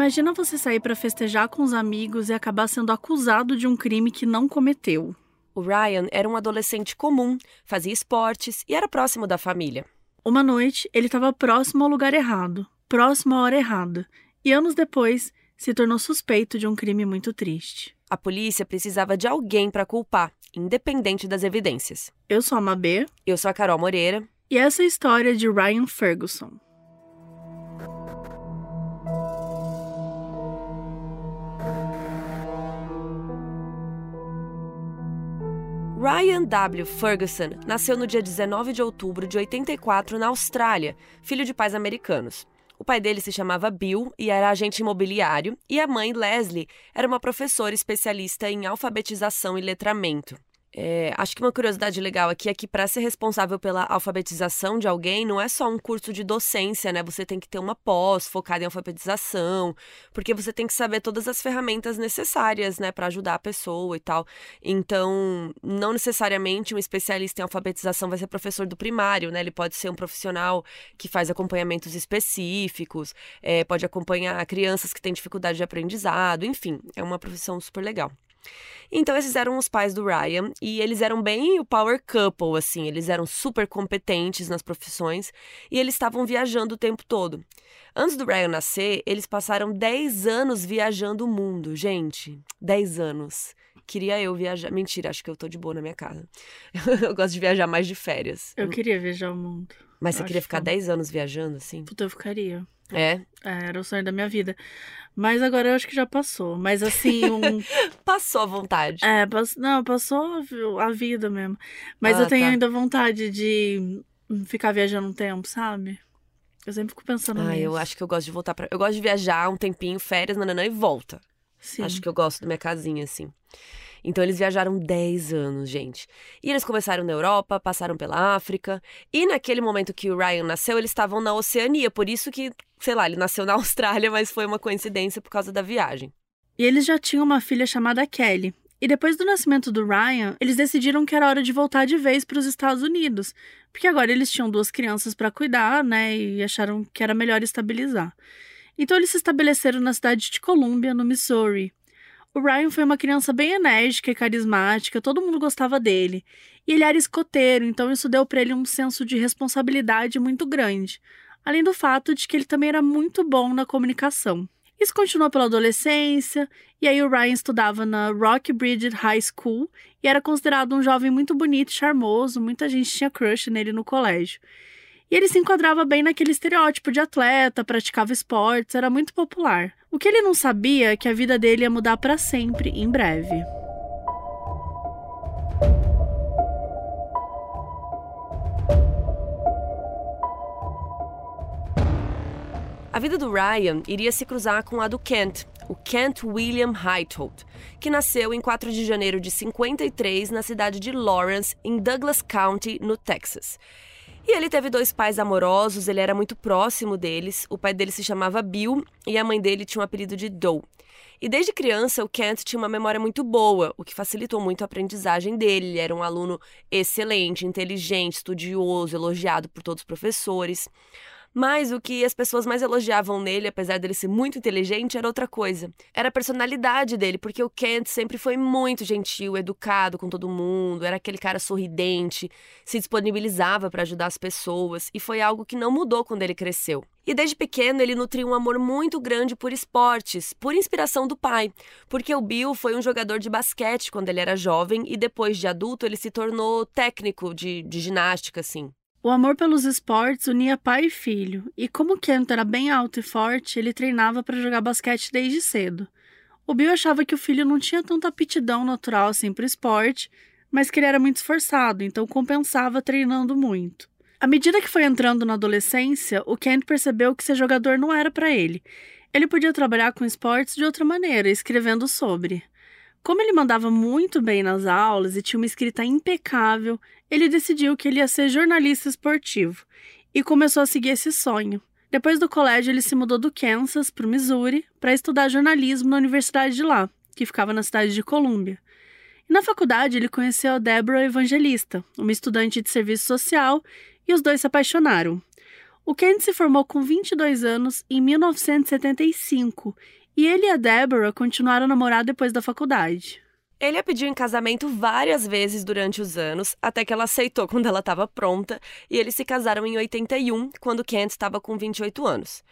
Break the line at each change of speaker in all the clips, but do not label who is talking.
Imagina você sair para festejar com os amigos e acabar sendo acusado de um crime que não cometeu.
O Ryan era um adolescente comum, fazia esportes e era próximo da família.
Uma noite, ele estava próximo ao lugar errado, próximo à hora errada, e anos depois se tornou suspeito de um crime muito triste.
A polícia precisava de alguém para culpar, independente das evidências.
Eu sou a Mabê.
Eu sou a Carol Moreira.
E essa é a história de Ryan Ferguson.
Ryan W. Ferguson nasceu no dia 19 de outubro de 84 na Austrália, filho de pais americanos. O pai dele se chamava Bill e era agente imobiliário, e a mãe, Leslie, era uma professora especialista em alfabetização e letramento. É, acho que uma curiosidade legal aqui é que para ser responsável pela alfabetização de alguém não é só um curso de docência, né? Você tem que ter uma pós focada em alfabetização, porque você tem que saber todas as ferramentas necessárias, né, para ajudar a pessoa e tal. Então, não necessariamente um especialista em alfabetização vai ser professor do primário, né? Ele pode ser um profissional que faz acompanhamentos específicos, é, pode acompanhar crianças que têm dificuldade de aprendizado, enfim, é uma profissão super legal. Então, esses eram os pais do Ryan e eles eram bem o power couple, assim, eles eram super competentes nas profissões e eles estavam viajando o tempo todo. Antes do Ryan nascer, eles passaram 10 anos viajando o mundo, gente. 10 anos. Queria eu viajar. Mentira, acho que eu tô de boa na minha casa. eu gosto de viajar mais de férias.
Eu queria viajar o mundo.
Mas você queria ficar que... 10 anos viajando, assim?
Puta, eu ficaria.
É?
é? Era o sonho da minha vida. Mas agora eu acho que já passou. Mas assim, um.
passou a vontade.
É, pass... não, passou a vida mesmo. Mas ah, eu tenho tá. ainda vontade de ficar viajando um tempo, sabe? Eu sempre fico pensando
ah,
nisso.
eu acho que eu gosto de voltar para. Eu gosto de viajar um tempinho, férias, nananã, e volta. Sim. Acho que eu gosto da minha casinha, assim. Então eles viajaram 10 anos, gente. E eles começaram na Europa, passaram pela África. E naquele momento que o Ryan nasceu, eles estavam na Oceania. Por isso que, sei lá, ele nasceu na Austrália, mas foi uma coincidência por causa da viagem.
E eles já tinham uma filha chamada Kelly. E depois do nascimento do Ryan, eles decidiram que era hora de voltar de vez para os Estados Unidos, porque agora eles tinham duas crianças para cuidar, né, e acharam que era melhor estabilizar. Então eles se estabeleceram na cidade de Columbia, no Missouri. O Ryan foi uma criança bem enérgica e carismática, todo mundo gostava dele. E ele era escoteiro, então isso deu para ele um senso de responsabilidade muito grande, além do fato de que ele também era muito bom na comunicação. Isso continuou pela adolescência, e aí o Ryan estudava na Rock Bridge High School e era considerado um jovem muito bonito e charmoso, muita gente tinha crush nele no colégio. E ele se enquadrava bem naquele estereótipo de atleta, praticava esportes, era muito popular. O que ele não sabia é que a vida dele ia mudar para sempre em breve.
A vida do Ryan iria se cruzar com a do Kent, o Kent William Heitholt, que nasceu em 4 de janeiro de 53 na cidade de Lawrence, em Douglas County, no Texas. E ele teve dois pais amorosos, ele era muito próximo deles. O pai dele se chamava Bill e a mãe dele tinha o um apelido de Doe. E desde criança, o Kent tinha uma memória muito boa, o que facilitou muito a aprendizagem dele. Ele era um aluno excelente, inteligente, estudioso, elogiado por todos os professores. Mas o que as pessoas mais elogiavam nele, apesar dele ser muito inteligente, era outra coisa. Era a personalidade dele, porque o Kent sempre foi muito gentil, educado com todo mundo, era aquele cara sorridente, se disponibilizava para ajudar as pessoas, e foi algo que não mudou quando ele cresceu. E desde pequeno ele nutria um amor muito grande por esportes, por inspiração do pai, porque o Bill foi um jogador de basquete quando ele era jovem e depois de adulto ele se tornou técnico de, de ginástica, assim.
O amor pelos esportes unia pai e filho, e como Kent era bem alto e forte, ele treinava para jogar basquete desde cedo. O Bill achava que o filho não tinha tanta aptidão natural assim para o esporte, mas que ele era muito esforçado, então compensava treinando muito. À medida que foi entrando na adolescência, o Kent percebeu que ser jogador não era para ele. Ele podia trabalhar com esportes de outra maneira, escrevendo sobre. Como ele mandava muito bem nas aulas e tinha uma escrita impecável, ele decidiu que ele ia ser jornalista esportivo e começou a seguir esse sonho. Depois do colégio, ele se mudou do Kansas para o Missouri para estudar jornalismo na universidade de lá, que ficava na cidade de Columbia. E na faculdade, ele conheceu a Deborah Evangelista, uma estudante de serviço social, e os dois se apaixonaram. O Kent se formou com 22 anos em 1975 e ele e a Deborah continuaram a namorar depois da faculdade.
Ele a pediu em casamento várias vezes durante os anos, até que ela aceitou quando ela estava pronta, e eles se casaram em 81, quando Kent estava com 28 anos.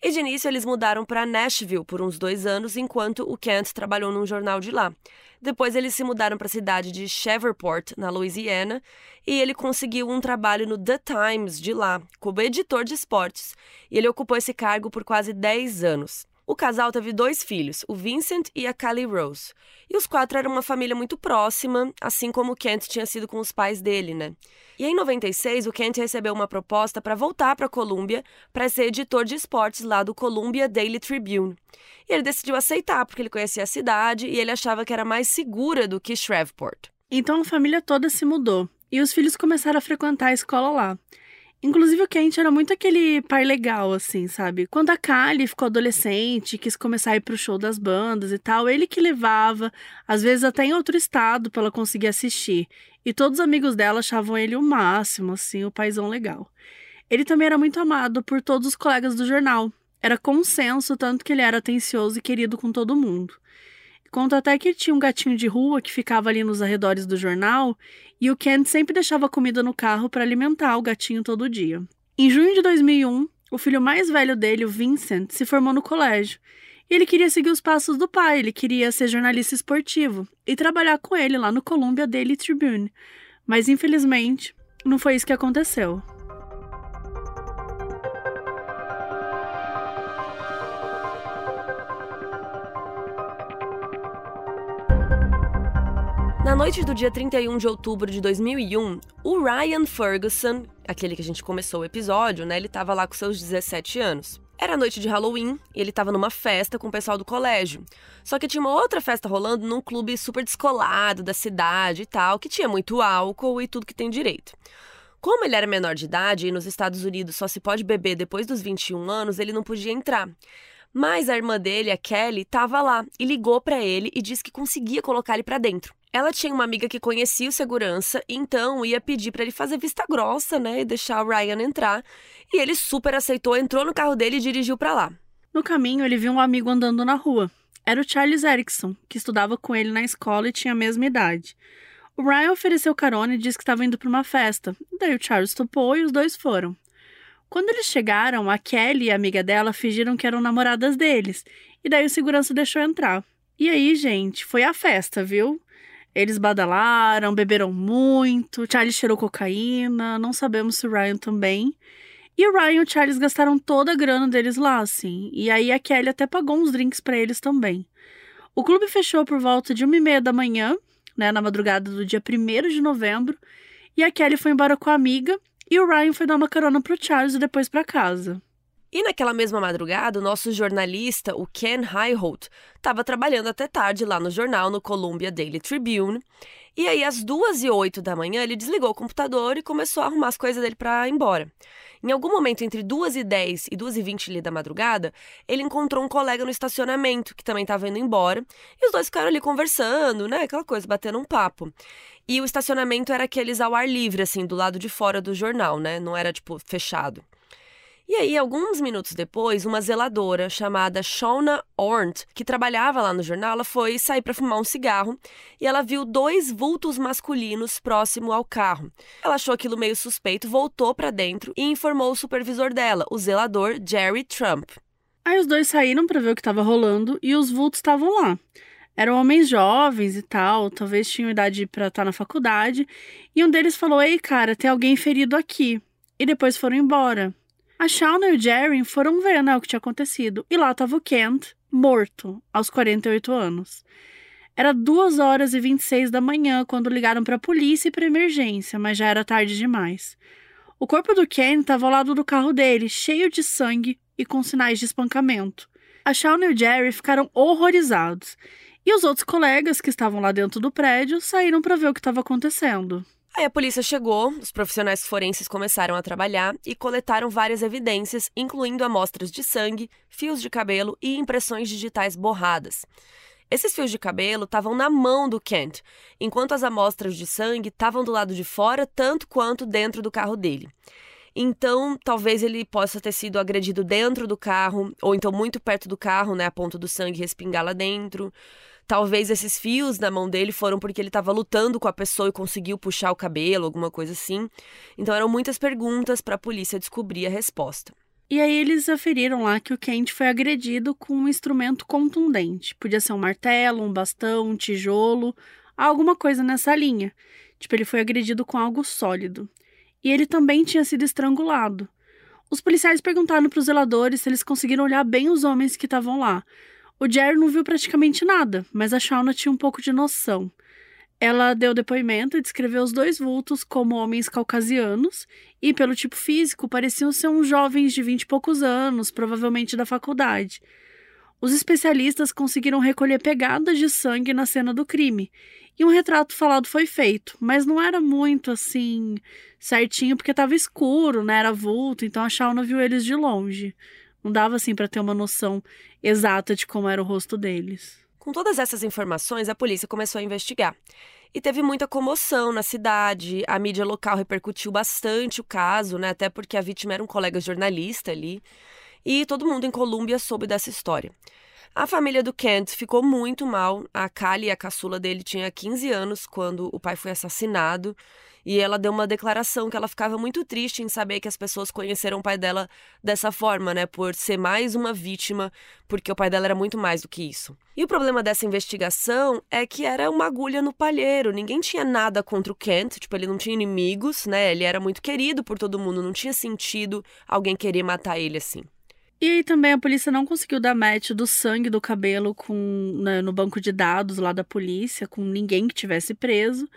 E de início eles mudaram para Nashville por uns dois anos, enquanto o Kent trabalhou num jornal de lá. Depois eles se mudaram para a cidade de Shreveport, na Louisiana, e ele conseguiu um trabalho no The Times de lá, como editor de esportes. E ele ocupou esse cargo por quase 10 anos. O casal teve dois filhos, o Vincent e a Callie Rose. E os quatro eram uma família muito próxima, assim como o Kent tinha sido com os pais dele, né? E em 96, o Kent recebeu uma proposta para voltar para Columbia para ser editor de esportes lá do Columbia Daily Tribune. E ele decidiu aceitar, porque ele conhecia a cidade e ele achava que era mais segura do que Shreveport.
Então a família toda se mudou e os filhos começaram a frequentar a escola lá. Inclusive o Kent era muito aquele pai legal, assim, sabe? Quando a Kylie ficou adolescente, quis começar a ir pro show das bandas e tal, ele que levava, às vezes até em outro estado para ela conseguir assistir. E todos os amigos dela achavam ele o máximo, assim, o paizão legal. Ele também era muito amado por todos os colegas do jornal. Era consenso, tanto que ele era atencioso e querido com todo mundo. Conta até que tinha um gatinho de rua que ficava ali nos arredores do jornal e o Ken sempre deixava comida no carro para alimentar o gatinho todo dia. Em junho de 2001, o filho mais velho dele, o Vincent, se formou no colégio. E ele queria seguir os passos do pai, ele queria ser jornalista esportivo e trabalhar com ele lá no Columbia Daily Tribune. Mas infelizmente, não foi isso que aconteceu.
Na noite do dia 31 de outubro de 2001, o Ryan Ferguson, aquele que a gente começou o episódio, né, ele estava lá com seus 17 anos. Era noite de Halloween e ele estava numa festa com o pessoal do colégio. Só que tinha uma outra festa rolando num clube super descolado da cidade e tal, que tinha muito álcool e tudo que tem direito. Como ele era menor de idade e nos Estados Unidos só se pode beber depois dos 21 anos, ele não podia entrar. Mas a irmã dele, a Kelly, estava lá e ligou para ele e disse que conseguia colocar ele para dentro. Ela tinha uma amiga que conhecia o segurança, então ia pedir para ele fazer vista grossa, né, e deixar o Ryan entrar. E ele super aceitou, entrou no carro dele e dirigiu para lá.
No caminho, ele viu um amigo andando na rua. Era o Charles Erickson, que estudava com ele na escola e tinha a mesma idade. O Ryan ofereceu carona e disse que estava indo para uma festa. Daí o Charles topou e os dois foram. Quando eles chegaram, a Kelly e a amiga dela fingiram que eram namoradas deles, e daí o segurança deixou entrar. E aí, gente, foi a festa, viu? Eles badalaram, beberam muito, Charlie cheirou cocaína, não sabemos se o Ryan também. E o Ryan e o Charles gastaram toda a grana deles lá, assim. E aí a Kelly até pagou uns drinks para eles também. O clube fechou por volta de uma e meia da manhã, né, na madrugada do dia 1 de novembro. E a Kelly foi embora com a amiga e o Ryan foi dar uma carona pro Charles e depois para casa.
E naquela mesma madrugada, o nosso jornalista, o Ken Highholt, estava trabalhando até tarde lá no jornal, no Columbia Daily Tribune. E aí, às duas e oito da manhã, ele desligou o computador e começou a arrumar as coisas dele para ir embora. Em algum momento, entre duas e dez e duas e vinte da madrugada, ele encontrou um colega no estacionamento, que também estava indo embora, e os dois ficaram ali conversando, né? Aquela coisa, batendo um papo. E o estacionamento era aqueles ao ar livre, assim, do lado de fora do jornal, né? Não era, tipo, fechado. E aí, alguns minutos depois, uma zeladora chamada Shauna Ornt, que trabalhava lá no jornal, ela foi sair para fumar um cigarro e ela viu dois vultos masculinos próximo ao carro. Ela achou aquilo meio suspeito, voltou para dentro e informou o supervisor dela, o zelador Jerry Trump.
Aí os dois saíram para ver o que estava rolando e os vultos estavam lá. Eram homens jovens e tal, talvez tinham idade para estar tá na faculdade, e um deles falou: "Ei, cara, tem alguém ferido aqui". E depois foram embora. A Shauna e o Jerry foram ver né, o que tinha acontecido. E lá estava o Kent, morto, aos 48 anos. Era 2 horas e 26 da manhã quando ligaram para a polícia e para emergência, mas já era tarde demais. O corpo do Ken estava ao lado do carro dele, cheio de sangue e com sinais de espancamento. A Shawn e o Jerry ficaram horrorizados. E os outros colegas que estavam lá dentro do prédio saíram para ver o que estava acontecendo.
Aí a polícia chegou, os profissionais forenses começaram a trabalhar e coletaram várias evidências, incluindo amostras de sangue, fios de cabelo e impressões digitais borradas. Esses fios de cabelo estavam na mão do Kent, enquanto as amostras de sangue estavam do lado de fora, tanto quanto dentro do carro dele. Então, talvez ele possa ter sido agredido dentro do carro, ou então muito perto do carro, né, a ponto do sangue respingar lá dentro. Talvez esses fios na mão dele foram porque ele estava lutando com a pessoa e conseguiu puxar o cabelo, alguma coisa assim. Então eram muitas perguntas para a polícia descobrir a resposta.
E aí eles aferiram lá que o Kent foi agredido com um instrumento contundente. Podia ser um martelo, um bastão, um tijolo, alguma coisa nessa linha. Tipo, ele foi agredido com algo sólido. E ele também tinha sido estrangulado. Os policiais perguntaram para os zeladores se eles conseguiram olhar bem os homens que estavam lá, o Jerry não viu praticamente nada, mas a Shauna tinha um pouco de noção. Ela deu depoimento e descreveu os dois vultos como homens caucasianos e, pelo tipo físico, pareciam ser uns jovens de vinte e poucos anos, provavelmente da faculdade. Os especialistas conseguiram recolher pegadas de sangue na cena do crime e um retrato falado foi feito, mas não era muito assim certinho porque estava escuro, né? Era vulto, então a Shauna viu eles de longe. Não dava assim para ter uma noção exata de como era o rosto deles.
Com todas essas informações, a polícia começou a investigar. E teve muita comoção na cidade, a mídia local repercutiu bastante o caso, né? Até porque a vítima era um colega jornalista ali. E todo mundo em Colômbia soube dessa história. A família do Kent ficou muito mal. A Kali, a caçula dele, tinha 15 anos quando o pai foi assassinado. E ela deu uma declaração que ela ficava muito triste em saber que as pessoas conheceram o pai dela dessa forma, né? Por ser mais uma vítima, porque o pai dela era muito mais do que isso. E o problema dessa investigação é que era uma agulha no palheiro. Ninguém tinha nada contra o Kent, tipo, ele não tinha inimigos, né? Ele era muito querido por todo mundo, não tinha sentido alguém querer matar ele assim.
E aí também a polícia não conseguiu dar match do sangue do cabelo com né, no banco de dados lá da polícia, com ninguém que tivesse preso.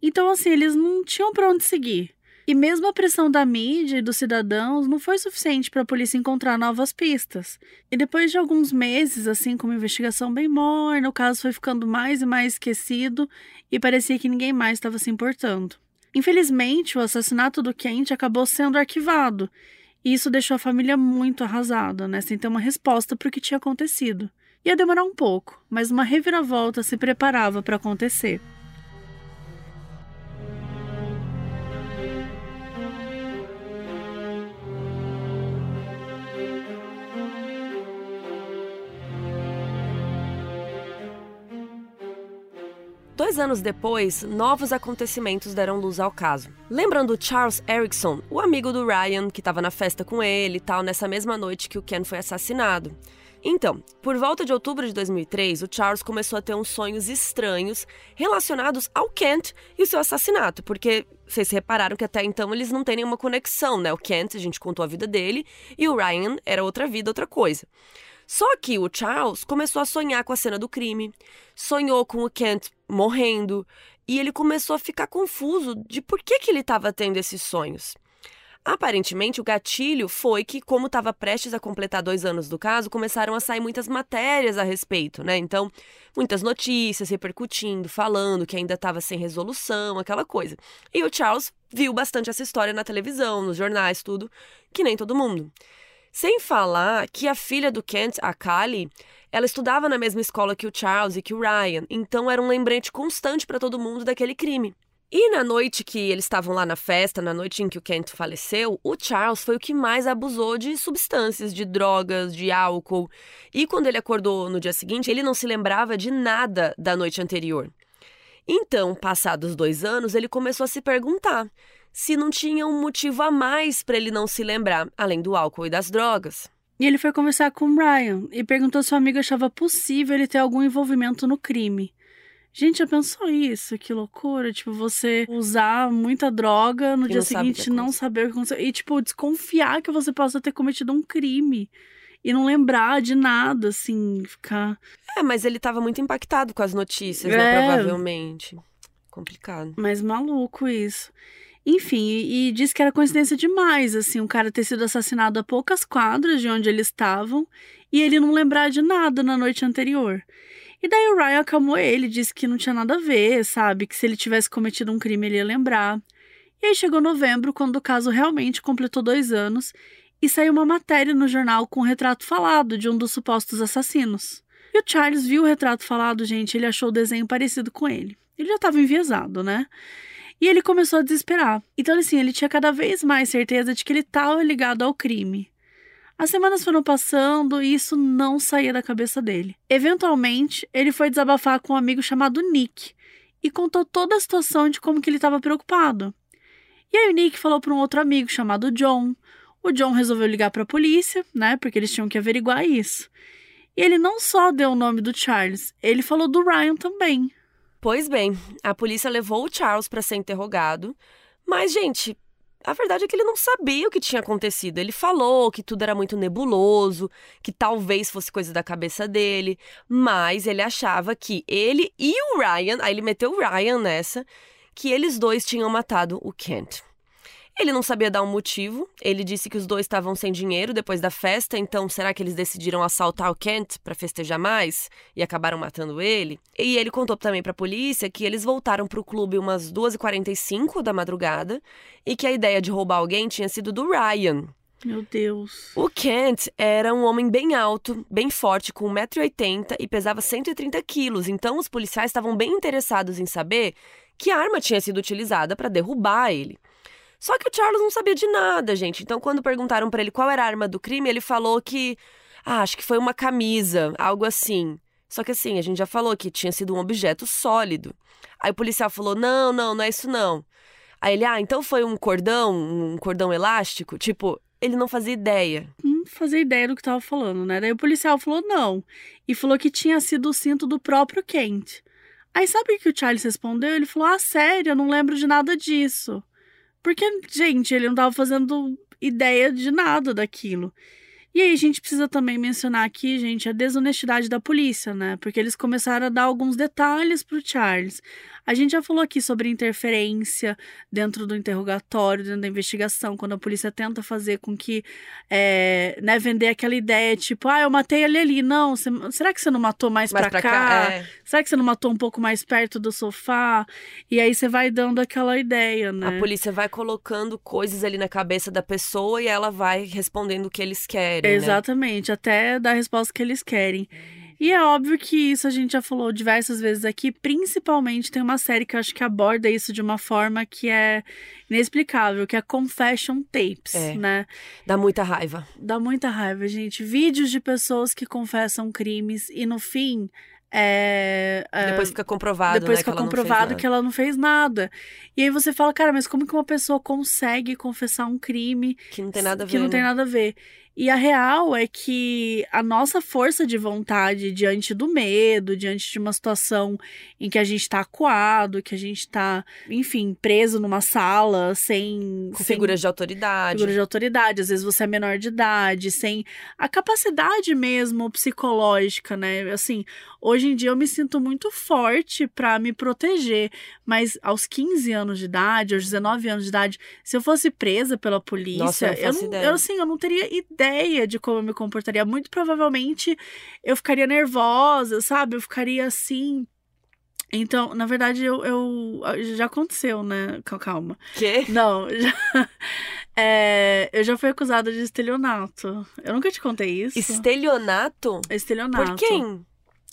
Então, assim, eles não tinham para onde seguir. E mesmo a pressão da mídia e dos cidadãos não foi suficiente para a polícia encontrar novas pistas. E depois de alguns meses, assim, com uma investigação bem morna, o caso foi ficando mais e mais esquecido e parecia que ninguém mais estava se importando. Infelizmente, o assassinato do Kent acabou sendo arquivado, e isso deixou a família muito arrasada, né, sem ter uma resposta para o que tinha acontecido. Ia demorar um pouco, mas uma reviravolta se preparava para acontecer.
Anos depois, novos acontecimentos deram luz ao caso. Lembrando Charles Erickson, o amigo do Ryan, que estava na festa com ele e tal, nessa mesma noite que o Ken foi assassinado. Então, por volta de outubro de 2003, o Charles começou a ter uns sonhos estranhos relacionados ao Kent e o seu assassinato, porque vocês repararam que até então eles não têm nenhuma conexão, né? O Kent, a gente contou a vida dele, e o Ryan era outra vida, outra coisa. Só que o Charles começou a sonhar com a cena do crime, sonhou com o Kent morrendo, e ele começou a ficar confuso de por que, que ele estava tendo esses sonhos. Aparentemente, o gatilho foi que, como estava prestes a completar dois anos do caso, começaram a sair muitas matérias a respeito, né? Então, muitas notícias repercutindo, falando que ainda estava sem resolução, aquela coisa. E o Charles viu bastante essa história na televisão, nos jornais, tudo, que nem todo mundo. Sem falar que a filha do Kent, a Kali, ela estudava na mesma escola que o Charles e que o Ryan, então era um lembrete constante para todo mundo daquele crime. E na noite que eles estavam lá na festa, na noite em que o Kent faleceu, o Charles foi o que mais abusou de substâncias, de drogas, de álcool. E quando ele acordou no dia seguinte, ele não se lembrava de nada da noite anterior. Então, passados dois anos, ele começou a se perguntar se não tinha um motivo a mais para ele não se lembrar, além do álcool e das drogas.
E ele foi conversar com o Ryan e perguntou se o amigo achava possível ele ter algum envolvimento no crime. Gente, já pensou isso? Que loucura. Tipo, você usar muita droga no e dia seguinte não saber o que aconteceu. E, tipo, desconfiar que você possa ter cometido um crime. e não lembrar de nada, assim, ficar.
É, mas ele tava muito impactado com as notícias,
É.
né? Provavelmente. Complicado.
Mas maluco isso. Enfim, e, e diz que era coincidência demais, assim, o cara ter sido assassinado a poucas quadras de onde eles estavam e ele não lembrar de nada na noite anterior. E daí o Ryan acalmou ele, disse que não tinha nada a ver, sabe? Que se ele tivesse cometido um crime ele ia lembrar. E aí chegou novembro, quando o caso realmente completou dois anos, e saiu uma matéria no jornal com um retrato falado de um dos supostos assassinos. E o Charles viu o retrato falado, gente, ele achou o desenho parecido com ele. Ele já estava enviesado, né? E ele começou a desesperar. Então, assim, ele tinha cada vez mais certeza de que ele estava ligado ao crime. As semanas foram passando e isso não saía da cabeça dele. Eventualmente, ele foi desabafar com um amigo chamado Nick e contou toda a situação de como que ele estava preocupado. E aí o Nick falou para um outro amigo chamado John. O John resolveu ligar para a polícia, né, porque eles tinham que averiguar isso. E ele não só deu o nome do Charles, ele falou do Ryan também.
Pois bem, a polícia levou o Charles para ser interrogado, mas, gente, a verdade é que ele não sabia o que tinha acontecido. Ele falou que tudo era muito nebuloso, que talvez fosse coisa da cabeça dele, mas ele achava que ele e o Ryan, aí ele meteu o Ryan nessa, que eles dois tinham matado o Kent. Ele não sabia dar um motivo. Ele disse que os dois estavam sem dinheiro depois da festa, então será que eles decidiram assaltar o Kent para festejar mais e acabaram matando ele? E ele contou também para a polícia que eles voltaram para o clube umas 2h45 da madrugada e que a ideia de roubar alguém tinha sido do Ryan.
Meu Deus.
O Kent era um homem bem alto, bem forte, com 1,80m e pesava 130 quilos, então os policiais estavam bem interessados em saber que arma tinha sido utilizada para derrubar ele. Só que o Charles não sabia de nada, gente. Então, quando perguntaram para ele qual era a arma do crime, ele falou que. Ah, acho que foi uma camisa, algo assim. Só que assim, a gente já falou que tinha sido um objeto sólido. Aí o policial falou: não, não, não é isso não. Aí ele, ah, então foi um cordão, um cordão elástico? Tipo, ele não fazia ideia.
Não fazia ideia do que tava falando, né? Daí o policial falou não. E falou que tinha sido o cinto do próprio Kent. Aí sabe o que o Charles respondeu? Ele falou: Ah, sério, eu não lembro de nada disso. Porque, gente, ele não tava fazendo ideia de nada daquilo. E aí a gente precisa também mencionar aqui, gente, a desonestidade da polícia, né? Porque eles começaram a dar alguns detalhes pro Charles. A gente já falou aqui sobre interferência dentro do interrogatório, dentro da investigação, quando a polícia tenta fazer com que, é, né, vender aquela ideia, tipo, ah, eu matei ele ali. Não, você- será que você não matou mais,
Mas
pra, cá?
é.
Será que você não matou um pouco mais perto do sofá? E aí você vai dando aquela ideia, né?
A polícia vai colocando coisas ali na cabeça da pessoa e ela vai respondendo o que eles querem. né?
Exatamente, até dar a resposta que eles querem. E é óbvio que isso a gente já falou diversas vezes aqui, principalmente tem uma série que eu acho que aborda isso de uma forma que é inexplicável, que é Confession Tapes,
É.
né?
Dá muita raiva.
Dá muita raiva, gente. Vídeos de pessoas que confessam crimes e no fim. É, é,
Depois fica comprovado,
depois
né,
fica
que ela não fez
comprovado
nada.
que ela não fez nada. E aí você fala, cara, mas como que uma pessoa consegue confessar um crime
Que não tem nada a ver.
que não tem
né?
nada a ver. E a real é que a nossa força de vontade diante do medo, diante de uma situação em que a gente tá acuado, que a gente tá, enfim, preso numa sala sem.
Com
sem
figuras de autoridade.
figura de autoridade, às vezes você é menor de idade, sem a capacidade mesmo psicológica, né? Assim, hoje em dia eu me sinto muito forte pra me proteger, mas aos 15 anos de idade, aos 19 anos de idade, se eu fosse presa pela polícia,
Nossa, eu não
eu,
faço
não,
ideia.
eu assim, eu não teria ideia de como eu me comportaria. Muito provavelmente eu ficaria nervosa, sabe? Eu ficaria assim. Então, na verdade, eu, eu já aconteceu, né? Cal- Calma.
Quê?
Não, já, é, eu já fui acusada de estelionato. Eu nunca te contei isso.
Estelionato?
Estelionato.
Por quem?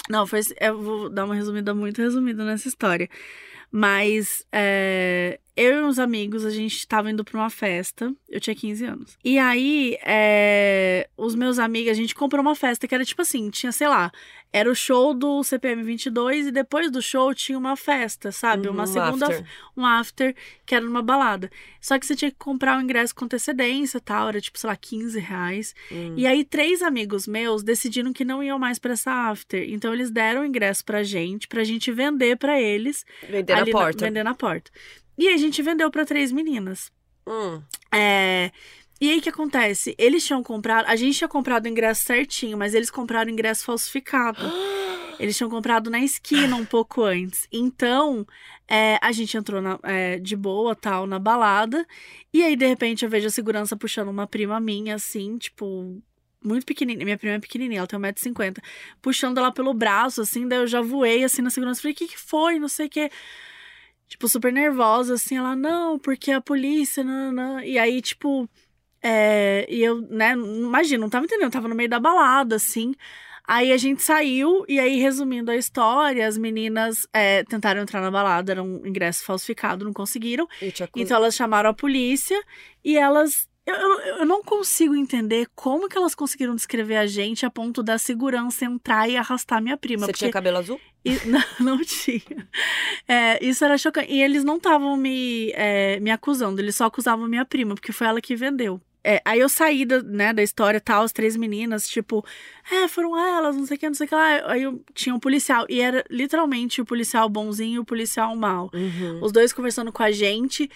Não, foi. Eu vou dar uma resumida muito resumida nessa história. Mas é, eu e uns amigos, a gente tava indo pra uma festa. Eu tinha 15 anos. E aí, é, os meus amigos, a gente comprou uma festa que era tipo assim: tinha, sei lá, era o show do CPM 22 e depois do show tinha uma festa, sabe?
Uhum,
uma
um
segunda.
after.
Um after, que era numa balada. Só que você tinha que comprar o ingresso com antecedência e tal. Era tipo, sei lá, 15 reais.
Hum.
E aí, três amigos meus decidiram que não iam mais pra essa after. Então, eles deram o ingresso pra gente, pra gente vender pra eles.
Vender na porta.
vender na porta. E a gente vendeu pra três meninas.
Hum.
É, E aí o que acontece? Eles tinham comprado. A gente tinha comprado o ingresso certinho, mas eles compraram o ingresso falsificado. Eles tinham comprado na esquina um pouco antes. Então, é, a gente entrou na, é, de boa, tal, na balada. E aí, de repente, eu vejo a segurança puxando uma prima minha, assim, tipo, muito pequenininha. Minha prima é pequenininha, ela tem 1,50m. Puxando ela pelo braço, assim, daí eu já voei, assim, na segurança. Falei, o que que foi? Não sei o que. Tipo, super nervosa, assim. Ela, não, porque a polícia, não, não. E aí, tipo... É, e eu, né, imagina, não tava entendendo, tava no meio da balada, assim. Aí a gente saiu, e aí, resumindo a história, as meninas é, tentaram entrar na balada, era um ingresso falsificado, não conseguiram. Então elas chamaram a polícia e elas. Eu, eu, eu, não consigo entender como que elas conseguiram descrever a gente a ponto da segurança entrar e arrastar minha prima.
Você tinha cabelo azul?
E, não, não tinha. É, isso era chocante. E eles não estavam me, é, me acusando, eles só acusavam minha prima, porque foi ela que vendeu. É, aí eu saí da, né, da história tal, as três meninas, tipo, é, foram elas, não sei o que, não sei o que lá. Aí eu tinha um policial, e era literalmente o policial bonzinho e o policial mal.
Uhum.
Os dois conversando com a gente.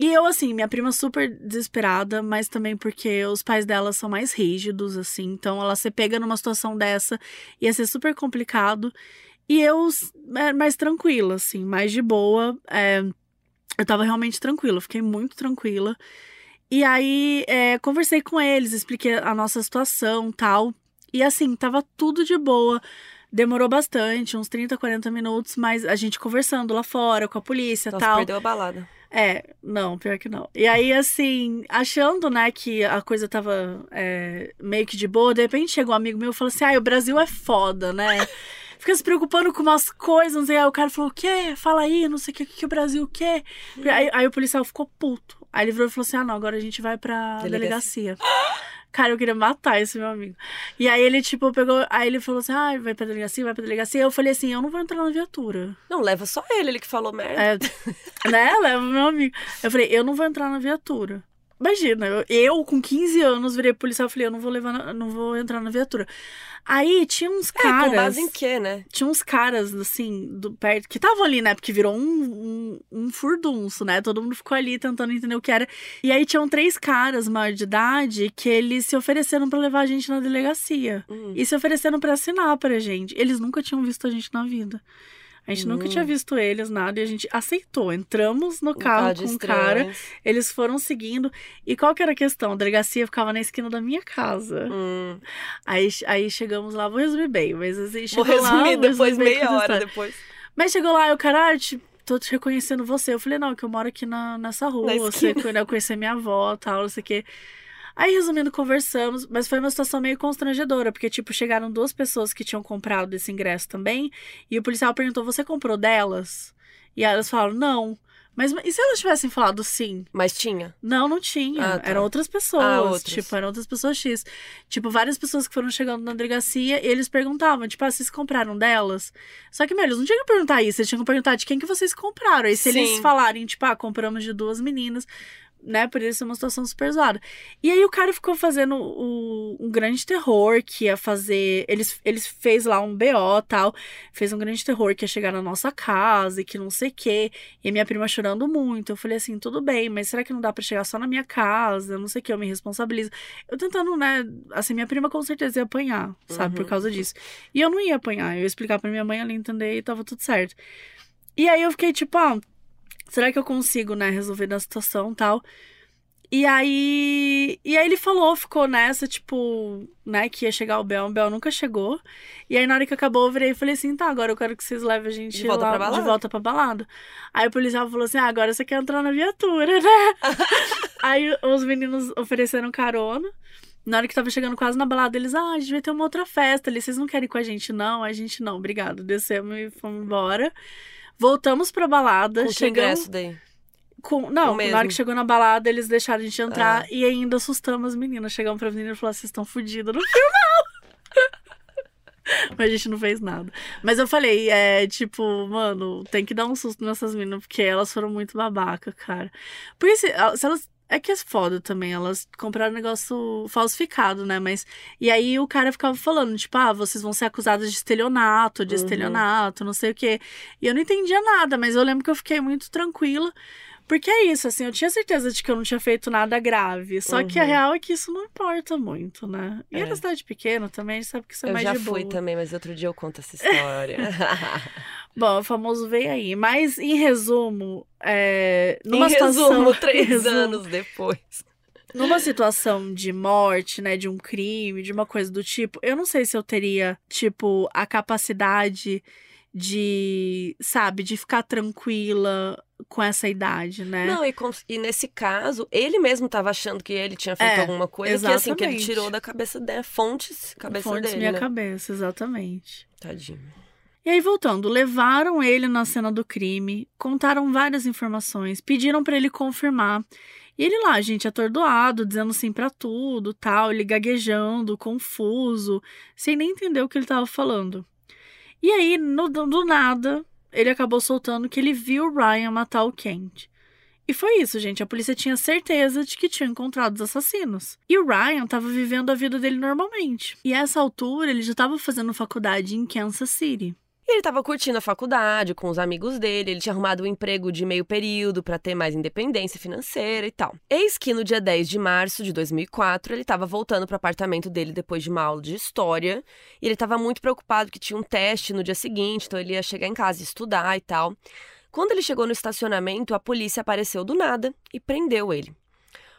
E eu, assim, minha prima super desesperada, mas também porque os pais dela são mais rígidos, assim. Então ela se pega numa situação dessa ia ser super complicado. E eu, é, mais tranquila, assim, mais de boa. É, eu tava realmente tranquila, fiquei muito tranquila. E aí, é, conversei com eles, expliquei a nossa situação tal. E assim, tava tudo de boa. Demorou bastante, uns 30, 40 minutos, mas a gente conversando lá fora com a polícia e tal.
perdeu a balada.
É, não, pior que não. E aí, assim, achando, né, que a coisa tava é, meio que de boa, de repente chegou um amigo meu e falou assim: ah, o Brasil é foda, né? Fica se preocupando com umas coisas, não sei. Aí o cara falou: o quê? Fala aí, não sei o que, que o Brasil quer. Aí, aí o policial ficou puto. Aí ele virou e falou assim: ah, não, agora a gente vai pra delegacia. delegacia. Cara, eu queria matar esse meu amigo. E aí ele, tipo, pegou. Aí ele falou assim: ah, vai pra delegacia, vai pra delegacia. Eu falei assim: eu não vou entrar na viatura.
Não, leva só ele, ele que falou merda.
É, né? Leva meu amigo. Eu falei: eu não vou entrar na viatura. Imagina, eu, eu, com 15 anos virei policial e falei, eu não vou levar, na, não vou entrar na viatura. Aí tinha uns caras. É,
com base em quê, né?
Tinha uns caras, assim, do perto, que estavam ali, né? Porque virou um, um, um, furdunço, né? Todo mundo ficou ali tentando entender o que era. E aí tinham três caras maior de idade que eles se ofereceram para levar a gente na delegacia.
Hum.
E se ofereceram para assinar pra gente. Eles nunca tinham visto a gente na vida. A gente hum. nunca tinha hum. visto eles, nada, e a gente aceitou. Entramos no carro com o cara, eles foram seguindo. E qual que era a questão? A delegacia ficava na esquina da minha casa.
Hum.
Aí, aí chegamos lá, vou resumir bem, mas assim, chegou
vou resumir
lá,
depois, meia hora depois.
Mas chegou lá, e o cara, ah, tipo, tô te reconhecendo você. Eu falei, não, que eu moro aqui na, nessa rua,
na
você conhecer minha avó tal, não sei o quê. Aí, resumindo, conversamos, mas foi uma situação meio constrangedora, porque, tipo, chegaram duas pessoas que tinham comprado esse ingresso também, e o policial perguntou: Você comprou delas? E elas falaram: Não. Mas e se elas tivessem falado sim?
Mas tinha?
Não, não tinha.
Ah, tá.
Eram outras pessoas.
Ah, outras.
Tipo, eram outras pessoas X. Tipo, várias pessoas que foram chegando na delegacia e eles perguntavam, tipo, ah, vocês compraram delas? Só que, meu, eles não tinham que perguntar isso, eles tinham que perguntar de quem que vocês compraram. Aí se
Sim.
eles falarem, tipo, ah, compramos de duas meninas, né? Por isso é uma situação super zoada. E aí o cara ficou fazendo o, um grande terror que ia fazer. Eles, eles fez lá um BO tal. Fez um grande terror que ia chegar na nossa casa e que não sei o quê. E a minha prima chorando muito. Eu falei assim, tudo bem, mas será que não dá para chegar só na minha casa? Não sei o que, eu me responsabilizo. Eu tentando, né? Assim, minha prima com certeza ia apanhar, sabe?
Uhum.
Por causa disso. E eu não ia apanhar. Eu ia explicar pra minha mãe ali entender e tava tudo certo. E aí eu fiquei tipo, ah, será que eu consigo, né, resolver da situação tal? E aí. E aí ele falou, ficou nessa, tipo, né, que ia chegar o Bel, o Bel nunca chegou. E aí na hora que acabou, eu virei e falei assim: tá, agora eu quero que vocês levem a gente
de volta,
lá,
pra, balada.
de volta pra balada. Aí o policial falou assim: ah, agora você quer entrar na viatura, né? aí os meninos ofereceram carona. Na hora que tava chegando quase na balada, eles, ah, a gente vai ter uma outra festa ali, vocês não querem ir com a gente, não? A gente não, obrigado. Descemos e fomos embora. Voltamos pra balada.
Com
chegamos...
que ingresso daí?
Com... Não,
O
na hora que chegou na balada, eles deixaram a gente entrar
Ah.
e ainda assustamos as meninas. Chegamos pra menina e falaram: vocês estão fodidas no final. Mas a gente não fez nada. Mas eu falei, é tipo, mano, tem que dar um susto nessas meninas, porque elas foram muito babaca, cara. Porque se, se elas. É que é foda também, elas compraram um negócio falsificado, né? Mas. E aí o cara ficava falando, tipo, ah, vocês vão ser acusados de estelionato, de
Uhum.
estelionato, não sei o quê. E eu não entendia nada, mas eu lembro que eu fiquei muito tranquila. Porque é isso, assim, eu tinha certeza de que eu não tinha feito nada grave. Só uhum. que a uhum. real é que isso não importa muito, né? E é. na cidade pequena também, a gente sabe que isso é
eu
mais de boa.
Eu já fui também, mas outro dia eu conto essa história.
Bom, o famoso veio aí. Mas, em resumo, é, numa
em
situação...
resumo, três resumo, anos depois.
Numa situação de morte, né, de um crime, de uma coisa do tipo, eu não sei se eu teria, tipo, a capacidade de, sabe, de ficar tranquila com essa idade, né?
Não, e, com, e nesse caso, ele mesmo estava achando que ele tinha feito é, alguma coisa exatamente. que assim, que ele tirou da cabeça dele, fontes, cabeça
fontes
dele,
minha
né?
cabeça, exatamente.
Tadinho.
E aí, voltando, levaram ele na cena do crime, contaram várias informações, pediram para ele confirmar. E ele lá, gente, atordoado, dizendo sim para tudo, tal, ele gaguejando, confuso, sem nem entender o que ele estava falando. E aí, no, do nada, ele acabou soltando que ele viu o Ryan matar o Kent. E foi isso, gente. A polícia tinha certeza de que tinha encontrado os assassinos. E o Ryan estava vivendo a vida dele normalmente. E a essa altura, ele já estava fazendo faculdade em Kansas City.
Ele estava curtindo a faculdade com os amigos dele, ele tinha arrumado um emprego de meio período para ter mais independência financeira e tal. Eis que no dia 10 de março de 2004, ele estava voltando para o apartamento dele depois de uma aula de história, e ele estava muito preocupado que tinha um teste no dia seguinte, então ele ia chegar em casa e estudar e tal. Quando ele chegou no estacionamento, a polícia apareceu do nada e prendeu ele.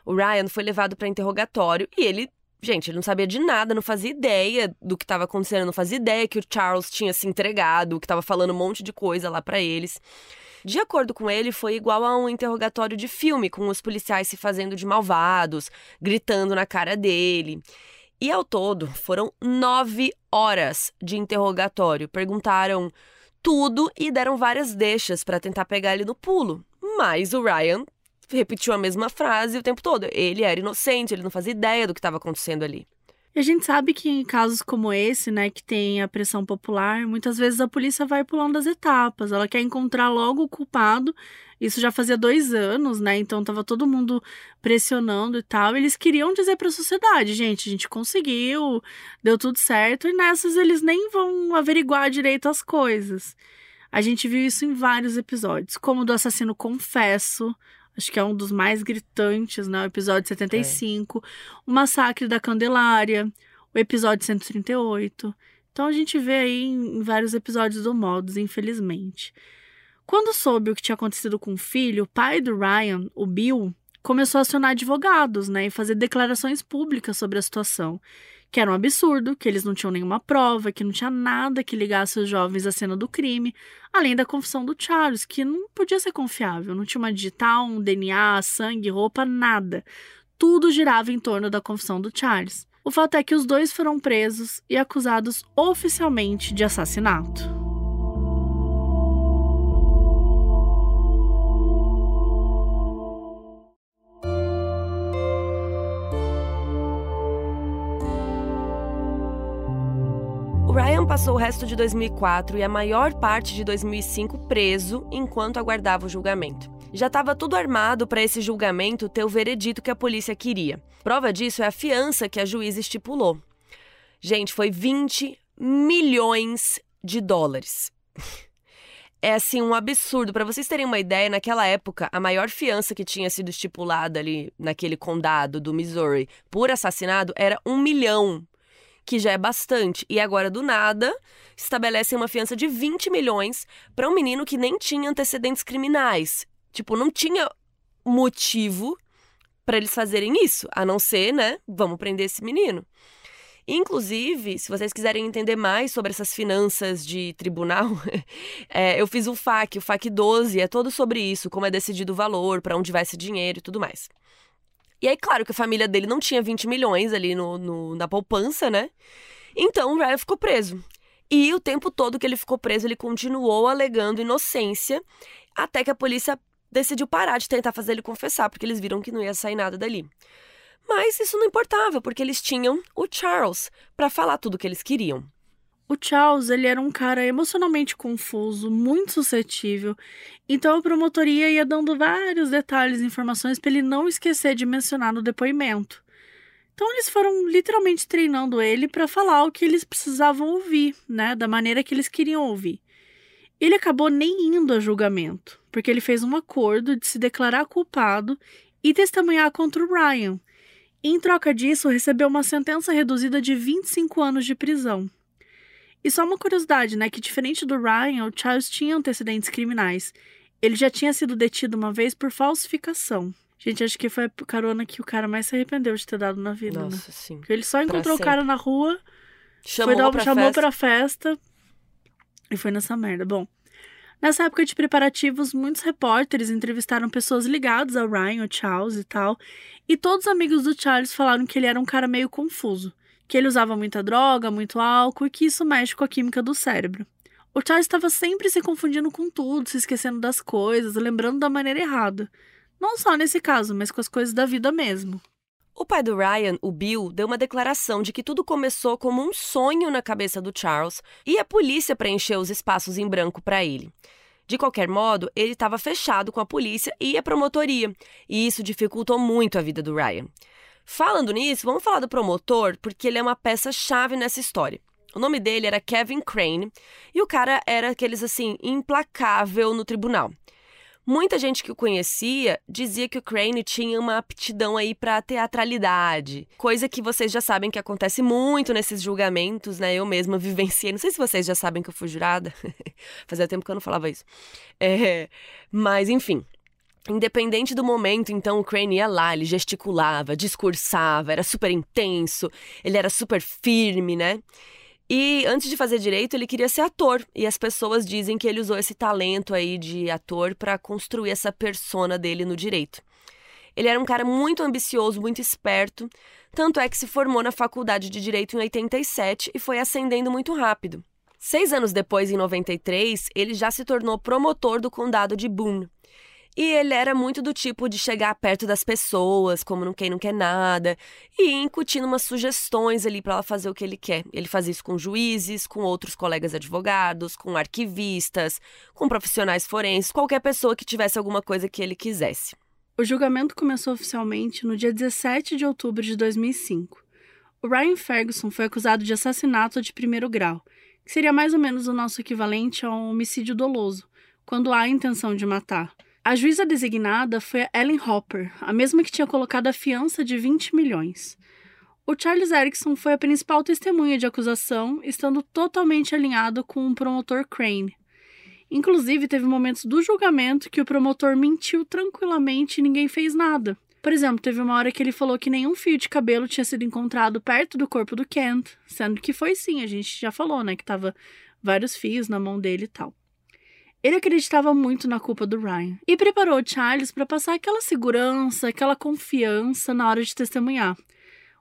O Ryan foi levado para interrogatório e ele Gente, ele não sabia de nada, não fazia ideia do que estava acontecendo, não fazia ideia que o Charles tinha se entregado, que estava falando um monte de coisa lá para eles. De acordo com ele, foi igual a um interrogatório de filme, com os policiais se fazendo de malvados, gritando na cara dele. E ao todo, foram nove horas de interrogatório. Perguntaram tudo e deram várias deixas para tentar pegar ele no pulo. Mas o Ryan repetiu a mesma frase o tempo todo. Ele era inocente, ele não fazia ideia do que estava acontecendo ali.
E a gente sabe que em casos como esse, né, que tem a pressão popular, muitas vezes a polícia vai pulando as etapas. Ela quer encontrar logo o culpado. Isso já fazia dois anos, né? Então tava todo mundo pressionando e tal. Eles queriam dizer para a sociedade, gente, a gente conseguiu, deu tudo certo. E nessas eles nem vão averiguar direito as coisas. A gente viu isso em vários episódios, como do assassino confesso, acho que é um dos mais gritantes, né? O episódio 75, é. o Massacre da Candelária, o episódio 138. Então a gente vê aí em vários episódios do Modos, infelizmente. Quando soube o que tinha acontecido com o filho, o pai do Ryan, o Bill, começou a acionar advogados, né, e fazer declarações públicas sobre a situação que era um absurdo, que eles não tinham nenhuma prova, que não tinha nada que ligasse os jovens à cena do crime, além da confissão do Charles, que não podia ser confiável, não tinha uma digital, um DNA, sangue, roupa, nada. Tudo girava em torno da confissão do Charles. O fato é que os dois foram presos e acusados oficialmente de assassinato.
Passou o resto de 2004 e a maior parte de 2005 preso enquanto aguardava o julgamento. Já estava tudo armado para esse julgamento ter o veredito que a polícia queria. Prova disso é a fiança que a juíza estipulou. Gente, foi 20 milhões de dólares. É assim um absurdo. Para vocês terem uma ideia, naquela época, a maior fiança que tinha sido estipulada ali naquele condado do Missouri por assassinado era um milhão que já é bastante. E agora, do nada, estabelecem uma fiança de 20 milhões para um menino que nem tinha antecedentes criminais. Tipo, não tinha motivo para eles fazerem isso, a não ser, né, vamos prender esse menino. Inclusive, se vocês quiserem entender mais sobre essas finanças de tribunal, é, eu fiz o FAQ, o FAQ 12, é todo sobre isso, como é decidido o valor, para onde vai esse dinheiro e tudo mais. E aí, claro que a família dele não tinha 20 milhões ali no, no na poupança, né? Então o Ryan ficou preso. E o tempo todo que ele ficou preso, ele continuou alegando inocência, até que a polícia decidiu parar de tentar fazer ele confessar, porque eles viram que não ia sair nada dali. Mas isso não importava, porque eles tinham o Charles para falar tudo o que eles queriam.
O Charles, ele era um cara emocionalmente confuso, muito suscetível, então a promotoria ia dando vários detalhes e informações para ele não esquecer de mencionar no depoimento. Então eles foram literalmente treinando ele para falar o que eles precisavam ouvir, né, da maneira que eles queriam ouvir. Ele acabou nem indo a julgamento, porque ele fez um acordo de se declarar culpado e testemunhar contra o Ryan. Em troca disso, recebeu uma sentença reduzida de 25 anos de prisão. E só uma curiosidade, né? Que diferente do Ryan, o Charles tinha antecedentes criminais. Ele já tinha sido detido uma vez por falsificação. Gente, acho que foi a carona que o cara mais se arrependeu de ter dado na vida,
Nossa,
né?
sim.
Porque ele só encontrou o
sempre.
cara na rua,
Chamou
foi dar,
pra
chamou
festa.
pra festa e foi nessa merda. Bom, nessa época de preparativos, muitos repórteres entrevistaram pessoas ligadas ao Ryan, ao Charles e tal, e todos os amigos do Charles falaram que ele era um cara meio confuso, que ele usava muita droga, muito álcool e que isso mexe com a química do cérebro. O Charles estava sempre se confundindo com tudo, se esquecendo das coisas, lembrando da maneira errada. Não só nesse caso, mas com as coisas da vida mesmo.
O pai do Ryan, o Bill, deu uma declaração de que tudo começou como um sonho na cabeça do Charles e a polícia preencheu os espaços em branco para ele. De qualquer modo, ele estava fechado com a polícia e a promotoria, e isso dificultou muito a vida do Ryan. Falando nisso, vamos falar do promotor, porque ele é uma peça-chave nessa história. O nome dele era Kevin Crane e o cara era aqueles assim, implacável no tribunal. Muita gente que o conhecia dizia que o Crane tinha uma aptidão aí para teatralidade, coisa que vocês já sabem que acontece muito nesses julgamentos, né? Eu mesma vivenciei. Não sei se vocês já sabem que eu fui jurada. Fazia tempo que eu não falava isso. É, mas, enfim. Independente do momento, então o Crane ia lá, ele gesticulava, discursava, era super intenso, ele era super firme, né? E antes de fazer direito, ele queria ser ator. E as pessoas dizem que ele usou esse talento aí de ator para construir essa persona dele no direito. Ele era um cara muito ambicioso, muito esperto, tanto é que se formou na faculdade de direito em 87 e foi ascendendo muito rápido. Seis anos depois, em 93, ele já se tornou promotor do condado de Boone. E ele era muito do tipo de chegar perto das pessoas, como não quem não quer nada, e incutindo umas sugestões ali para ela fazer o que ele quer. Ele fazia isso com juízes, com outros colegas advogados, com arquivistas, com profissionais forenses, qualquer pessoa que tivesse alguma coisa que ele quisesse.
O julgamento começou oficialmente no dia 17 de outubro de 2005. O Ryan Ferguson foi acusado de assassinato de primeiro grau, que seria mais ou menos o nosso equivalente a um homicídio doloso, quando há a intenção de matar. A juíza designada foi a Ellen Hopper, a mesma que tinha colocado a fiança de 20 milhões. O Charles Erickson foi a principal testemunha de acusação, estando totalmente alinhado com o promotor Crane. Inclusive, teve momentos do julgamento que o promotor mentiu tranquilamente e ninguém fez nada. Por exemplo, teve uma hora que ele falou que nenhum fio de cabelo tinha sido encontrado perto do corpo do Kent, sendo que foi sim, a gente já falou, né, que tava vários fios na mão dele e tal. Ele acreditava muito na culpa do Ryan e preparou o Charles para passar aquela segurança, aquela confiança na hora de testemunhar.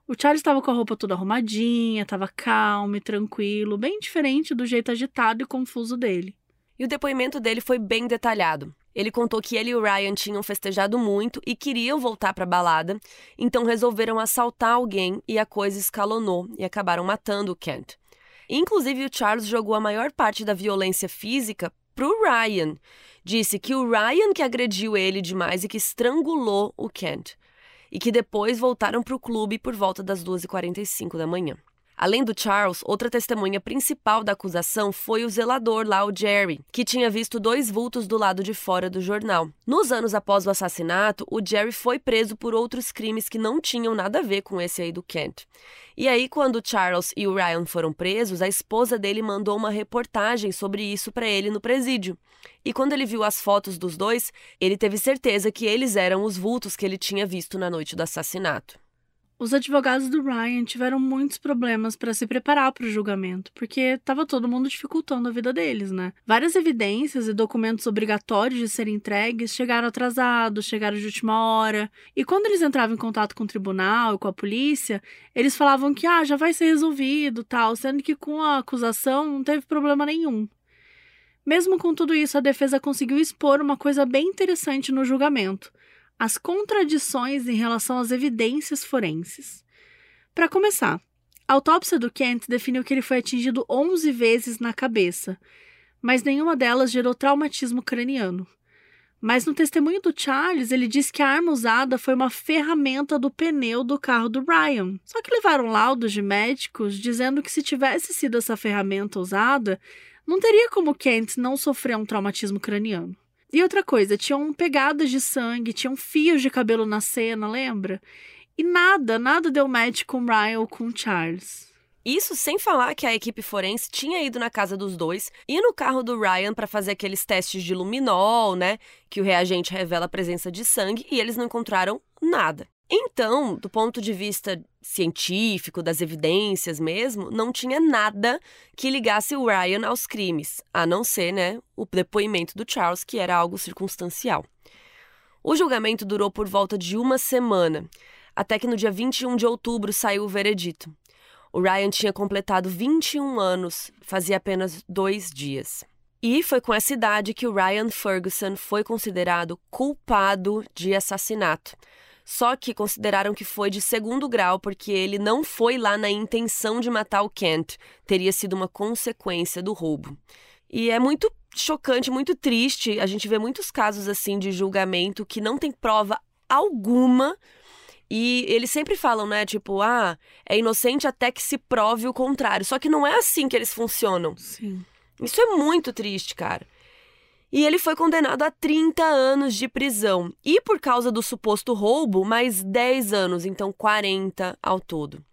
O Charles estava com a roupa toda arrumadinha, estava calmo e tranquilo, bem diferente do jeito agitado e confuso dele.
E o depoimento dele foi bem detalhado. Ele contou que ele e o Ryan tinham festejado muito e queriam voltar para a balada, então resolveram assaltar alguém e a coisa escalonou e acabaram matando o Kent. Inclusive, o Charles jogou a maior parte da violência física pro Ryan. Disse que o Ryan que agrediu ele demais e que estrangulou o Kent. E que depois voltaram pro clube por volta das 2h45 da manhã. Além do Charles, outra testemunha principal da acusação foi o zelador lá, o Jerry, que tinha visto dois vultos do lado de fora do jornal. Nos anos após o assassinato, o Jerry foi preso por outros crimes que não tinham nada a ver com esse aí do Kent. E aí, quando o Charles e o Ryan foram presos, a esposa dele mandou uma reportagem sobre isso para ele no presídio. E quando ele viu as fotos dos dois, ele teve certeza que eles eram os vultos que ele tinha visto na noite do assassinato.
Os advogados do Ryan tiveram muitos problemas para se preparar para o julgamento, porque estava todo mundo dificultando a vida deles, né? Várias evidências e documentos obrigatórios de serem entregues chegaram atrasados, chegaram de última hora. E quando eles entravam em contato com o tribunal e com a polícia, eles falavam que ah, já vai ser resolvido, tal, sendo que com a acusação não teve problema nenhum. Mesmo com tudo isso, a defesa conseguiu expor uma coisa bem interessante no julgamento as contradições em relação às evidências forenses. Para começar, a autópsia do Kent definiu que ele foi atingido 11 vezes na cabeça, mas nenhuma delas gerou traumatismo craniano. Mas no testemunho do Charles, ele diz que a arma usada foi uma ferramenta do pneu do carro do Ryan. Só que levaram laudos de médicos dizendo que se tivesse sido essa ferramenta usada, não teria como Kent não sofrer um traumatismo craniano. E outra coisa, tinham pegadas de sangue, tinham fios de cabelo na cena, lembra? E nada, nada deu match com Ryan ou com Charles.
Isso sem falar que a equipe forense tinha ido na casa dos dois e no carro do Ryan para fazer aqueles testes de luminol, né? Que o reagente revela a presença de sangue e eles não encontraram nada. Então, do ponto de vista científico, das evidências mesmo, não tinha nada que ligasse o Ryan aos crimes, a não ser, né, o depoimento do Charles, que era algo circunstancial. O julgamento durou por volta de uma semana, até que no dia 21 de outubro saiu o veredito. O Ryan tinha completado 21 anos, fazia apenas dois dias. E foi com essa idade que o Ryan Ferguson foi considerado culpado de assassinato. Só que consideraram que foi de segundo grau porque ele não foi lá na intenção de matar o Kent, teria sido uma consequência do roubo. E é muito chocante, muito triste. A gente vê muitos casos assim de julgamento que não tem prova alguma e eles sempre falam, né? Tipo, ah, é inocente até que se prove o contrário. Só que não é assim que eles funcionam.
Sim.
Isso é muito triste, cara. E ele foi condenado a 30 anos de prisão. E por causa do suposto roubo, mais 10 anos, então 40 ao todo.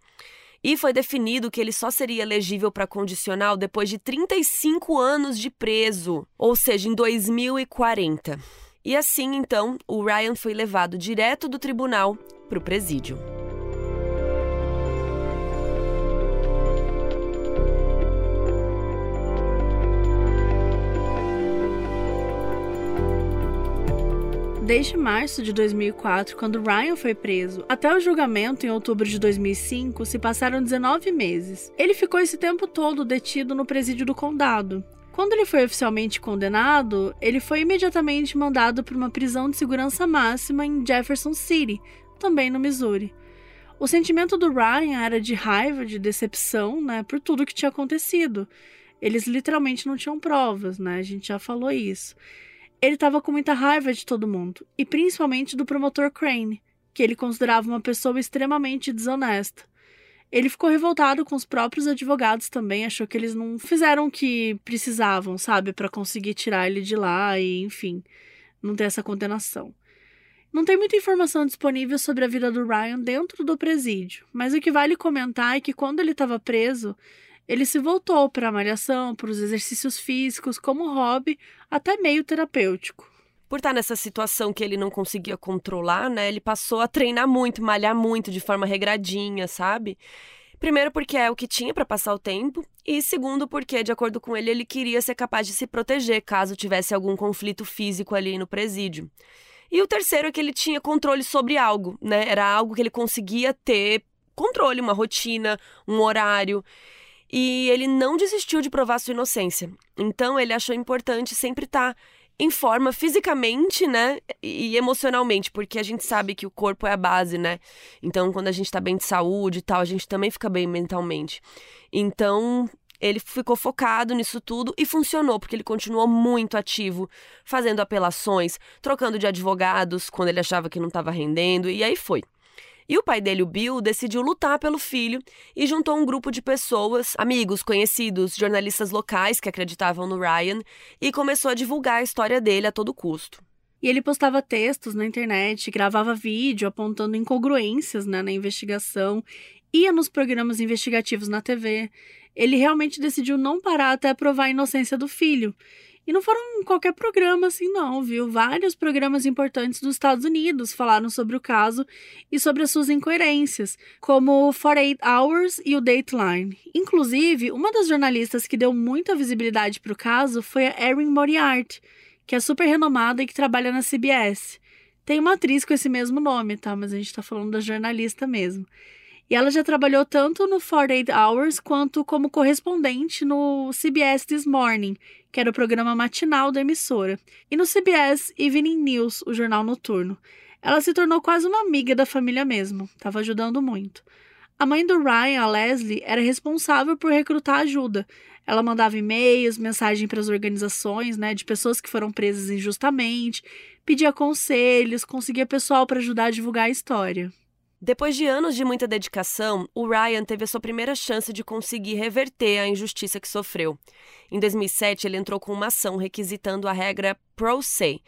E foi definido que ele só seria elegível para condicional depois de 35 anos de preso, ou seja, em 2040. E assim, então, o Ryan foi levado direto do tribunal para o presídio.
Desde março de 2004, quando Ryan foi preso, até o julgamento em outubro de 2005, se passaram 19 meses. Ele ficou esse tempo todo detido no presídio do condado. Quando ele foi oficialmente condenado, ele foi imediatamente mandado para uma prisão de segurança máxima em Jefferson City, também no Missouri. O sentimento do Ryan era de raiva, de decepção, né, por tudo que tinha acontecido. Eles literalmente não tinham provas, né? A gente já falou isso. Ele estava com muita raiva de todo mundo, e principalmente do promotor Crane, que ele considerava uma pessoa extremamente desonesta. Ele ficou revoltado com os próprios advogados também, achou que eles não fizeram o que precisavam, sabe, para conseguir tirar ele de lá e, enfim, não ter essa condenação. Não tem muita informação disponível sobre a vida do Ryan dentro do presídio, mas o que vale comentar é que quando ele estava preso, ele se voltou para a malhação, para os exercícios físicos, como hobby, até meio terapêutico.
Por estar nessa situação que ele não conseguia controlar, né, ele passou a treinar muito, malhar muito de forma regradinha, sabe? Primeiro, porque é o que tinha para passar o tempo, e segundo, porque, de acordo com ele, ele queria ser capaz de se proteger caso tivesse algum conflito físico ali no presídio. E o terceiro é que ele tinha controle sobre algo, né? Era algo que ele conseguia ter controle, uma rotina, um horário. E ele não desistiu de provar sua inocência. Então ele achou importante sempre estar tá em forma fisicamente, né? E emocionalmente, porque a gente sabe que o corpo é a base, né? Então, quando a gente tá bem de saúde e tal, a gente também fica bem mentalmente. Então, ele ficou focado nisso tudo e funcionou, porque ele continuou muito ativo, fazendo apelações, trocando de advogados quando ele achava que não estava rendendo, e aí foi. E o pai dele, o Bill, decidiu lutar pelo filho e juntou um grupo de pessoas, amigos, conhecidos, jornalistas locais que acreditavam no Ryan, e começou a divulgar a história dele a todo custo.
E ele postava textos na internet, gravava vídeo apontando incongruências né, na investigação, ia nos programas investigativos na TV ele realmente decidiu não parar até provar a inocência do filho. E não foram qualquer programa assim, não, viu? Vários programas importantes dos Estados Unidos falaram sobre o caso e sobre as suas incoerências, como o 48 Hours e o Dateline. Inclusive, uma das jornalistas que deu muita visibilidade para o caso foi a Erin Moriarty, que é super renomada e que trabalha na CBS. Tem uma atriz com esse mesmo nome, tá? Mas a gente tá falando da jornalista mesmo. E ela já trabalhou tanto no 48 Hours quanto como correspondente no CBS This Morning, que era o programa matinal da emissora, e no CBS Evening News, o jornal noturno. Ela se tornou quase uma amiga da família mesmo, estava ajudando muito. A mãe do Ryan, a Leslie, era responsável por recrutar ajuda. Ela mandava e-mails, mensagem para as organizações, né, de pessoas que foram presas injustamente, pedia conselhos, conseguia pessoal para ajudar a divulgar a história.
Depois de anos de muita dedicação, o Ryan teve a sua primeira chance de conseguir reverter a injustiça que sofreu. Em 2007, ele entrou com uma ação requisitando a regra pro se,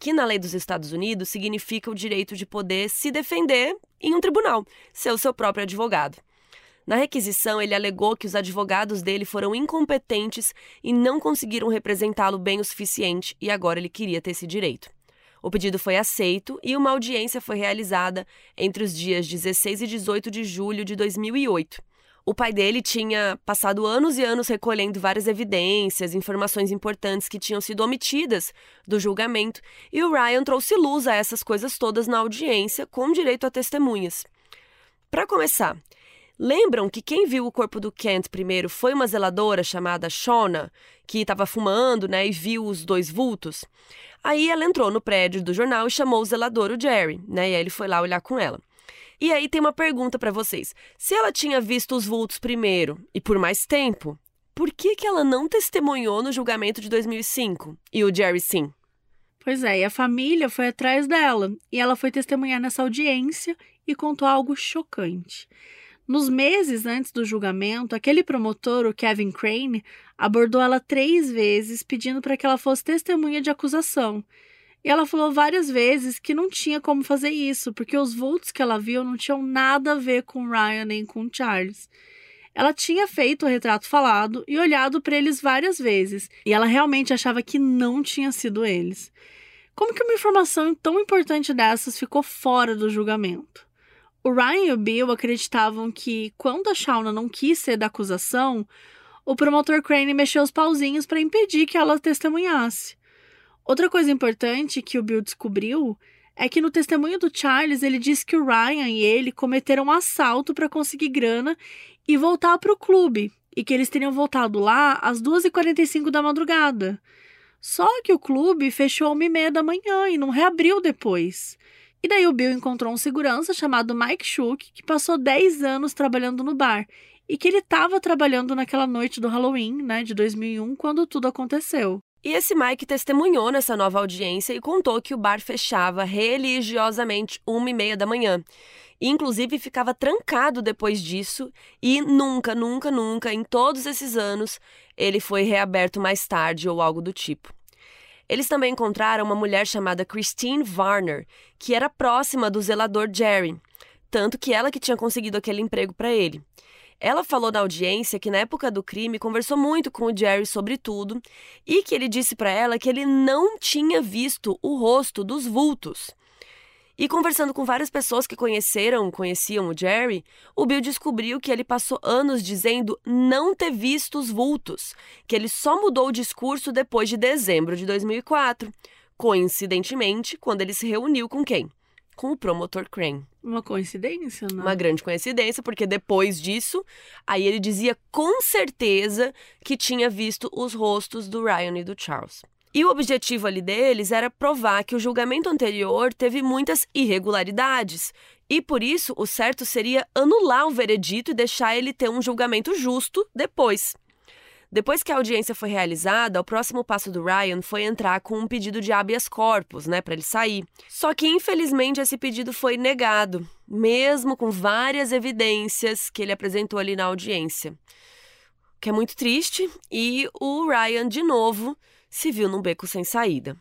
que na lei dos Estados Unidos significa o direito de poder se defender em um tribunal, ser o seu próprio advogado. Na requisição, ele alegou que os advogados dele foram incompetentes e não conseguiram representá-lo bem o suficiente e agora ele queria ter esse direito. O pedido foi aceito e uma audiência foi realizada entre os dias 16 e 18 de julho de 2008. O pai dele tinha passado anos e anos recolhendo várias evidências, informações importantes que tinham sido omitidas do julgamento, e o Ryan trouxe luz a essas coisas todas na audiência, com direito a testemunhas. Para começar, lembram que quem viu o corpo do Kent primeiro foi uma zeladora chamada Shona, que estava fumando né, e viu os dois vultos? Aí ela entrou no prédio do jornal e chamou o zelador, o Jerry, né? E aí ele foi lá olhar com ela. E aí tem uma pergunta para vocês. Se ela tinha visto os vultos primeiro e por mais tempo, por que, que ela não testemunhou no julgamento de 2005 e o Jerry sim?
Pois é, e a família foi atrás dela e ela foi testemunhar nessa audiência e contou algo chocante. Nos meses antes do julgamento, aquele promotor, o Kevin Crane, abordou ela três vezes pedindo para que ela fosse testemunha de acusação. E ela falou várias vezes que não tinha como fazer isso, porque os vultos que ela viu não tinham nada a ver com Ryan nem com Charles. Ela tinha feito o retrato falado e olhado para eles várias vezes, e ela realmente achava que não tinha sido eles. Como que uma informação tão importante dessas ficou fora do julgamento? O Ryan e o Bill acreditavam que, quando a Shauna não quis ser da acusação, o promotor Crane mexeu os pauzinhos para impedir que ela testemunhasse. Outra coisa importante que o Bill descobriu é que no testemunho do Charles ele disse que o Ryan e ele cometeram um assalto para conseguir grana e voltar para o clube, e que eles teriam voltado lá às 2h45 da madrugada. Só que o clube fechou às 1h30 da manhã e não reabriu depois. E daí o Bill encontrou um segurança chamado Mike Shook, que passou 10 anos trabalhando no bar, e que ele estava trabalhando naquela noite do Halloween, né, de 2001, quando tudo aconteceu.
E esse Mike testemunhou nessa nova audiência e contou que o bar fechava religiosamente uma e meia da manhã. E, inclusive, ficava trancado depois disso e nunca, nunca, nunca, em todos esses anos, ele foi reaberto mais tarde ou algo do tipo. Eles também encontraram uma mulher chamada Christine Varner, que era próxima do zelador Jerry, tanto que ela que tinha conseguido aquele emprego para ele. Ela falou na audiência que na época do crime conversou muito com o Jerry sobre tudo e que ele disse para ela que ele não tinha visto o rosto dos vultos. E conversando com várias pessoas que conheceram, conheciam o Jerry, o Bill descobriu que ele passou anos dizendo não ter visto os vultos, que ele só mudou o discurso depois de dezembro de 2004, coincidentemente, quando ele se reuniu com quem? Com o promotor Crane.
Uma coincidência, não?
Uma grande coincidência, porque depois disso, aí ele dizia com certeza que tinha visto os rostos do Ryan e do Charles. E o objetivo ali deles era provar que o julgamento anterior teve muitas irregularidades. E por isso, o certo seria anular o veredito e deixar ele ter um julgamento justo depois. Depois que a audiência foi realizada, o próximo passo do Ryan foi entrar com um pedido de habeas corpus, né, para ele sair. Só que infelizmente esse pedido foi negado, mesmo com várias evidências que ele apresentou ali na audiência. O que é muito triste, e o Ryan de novo se viu num beco sem saída.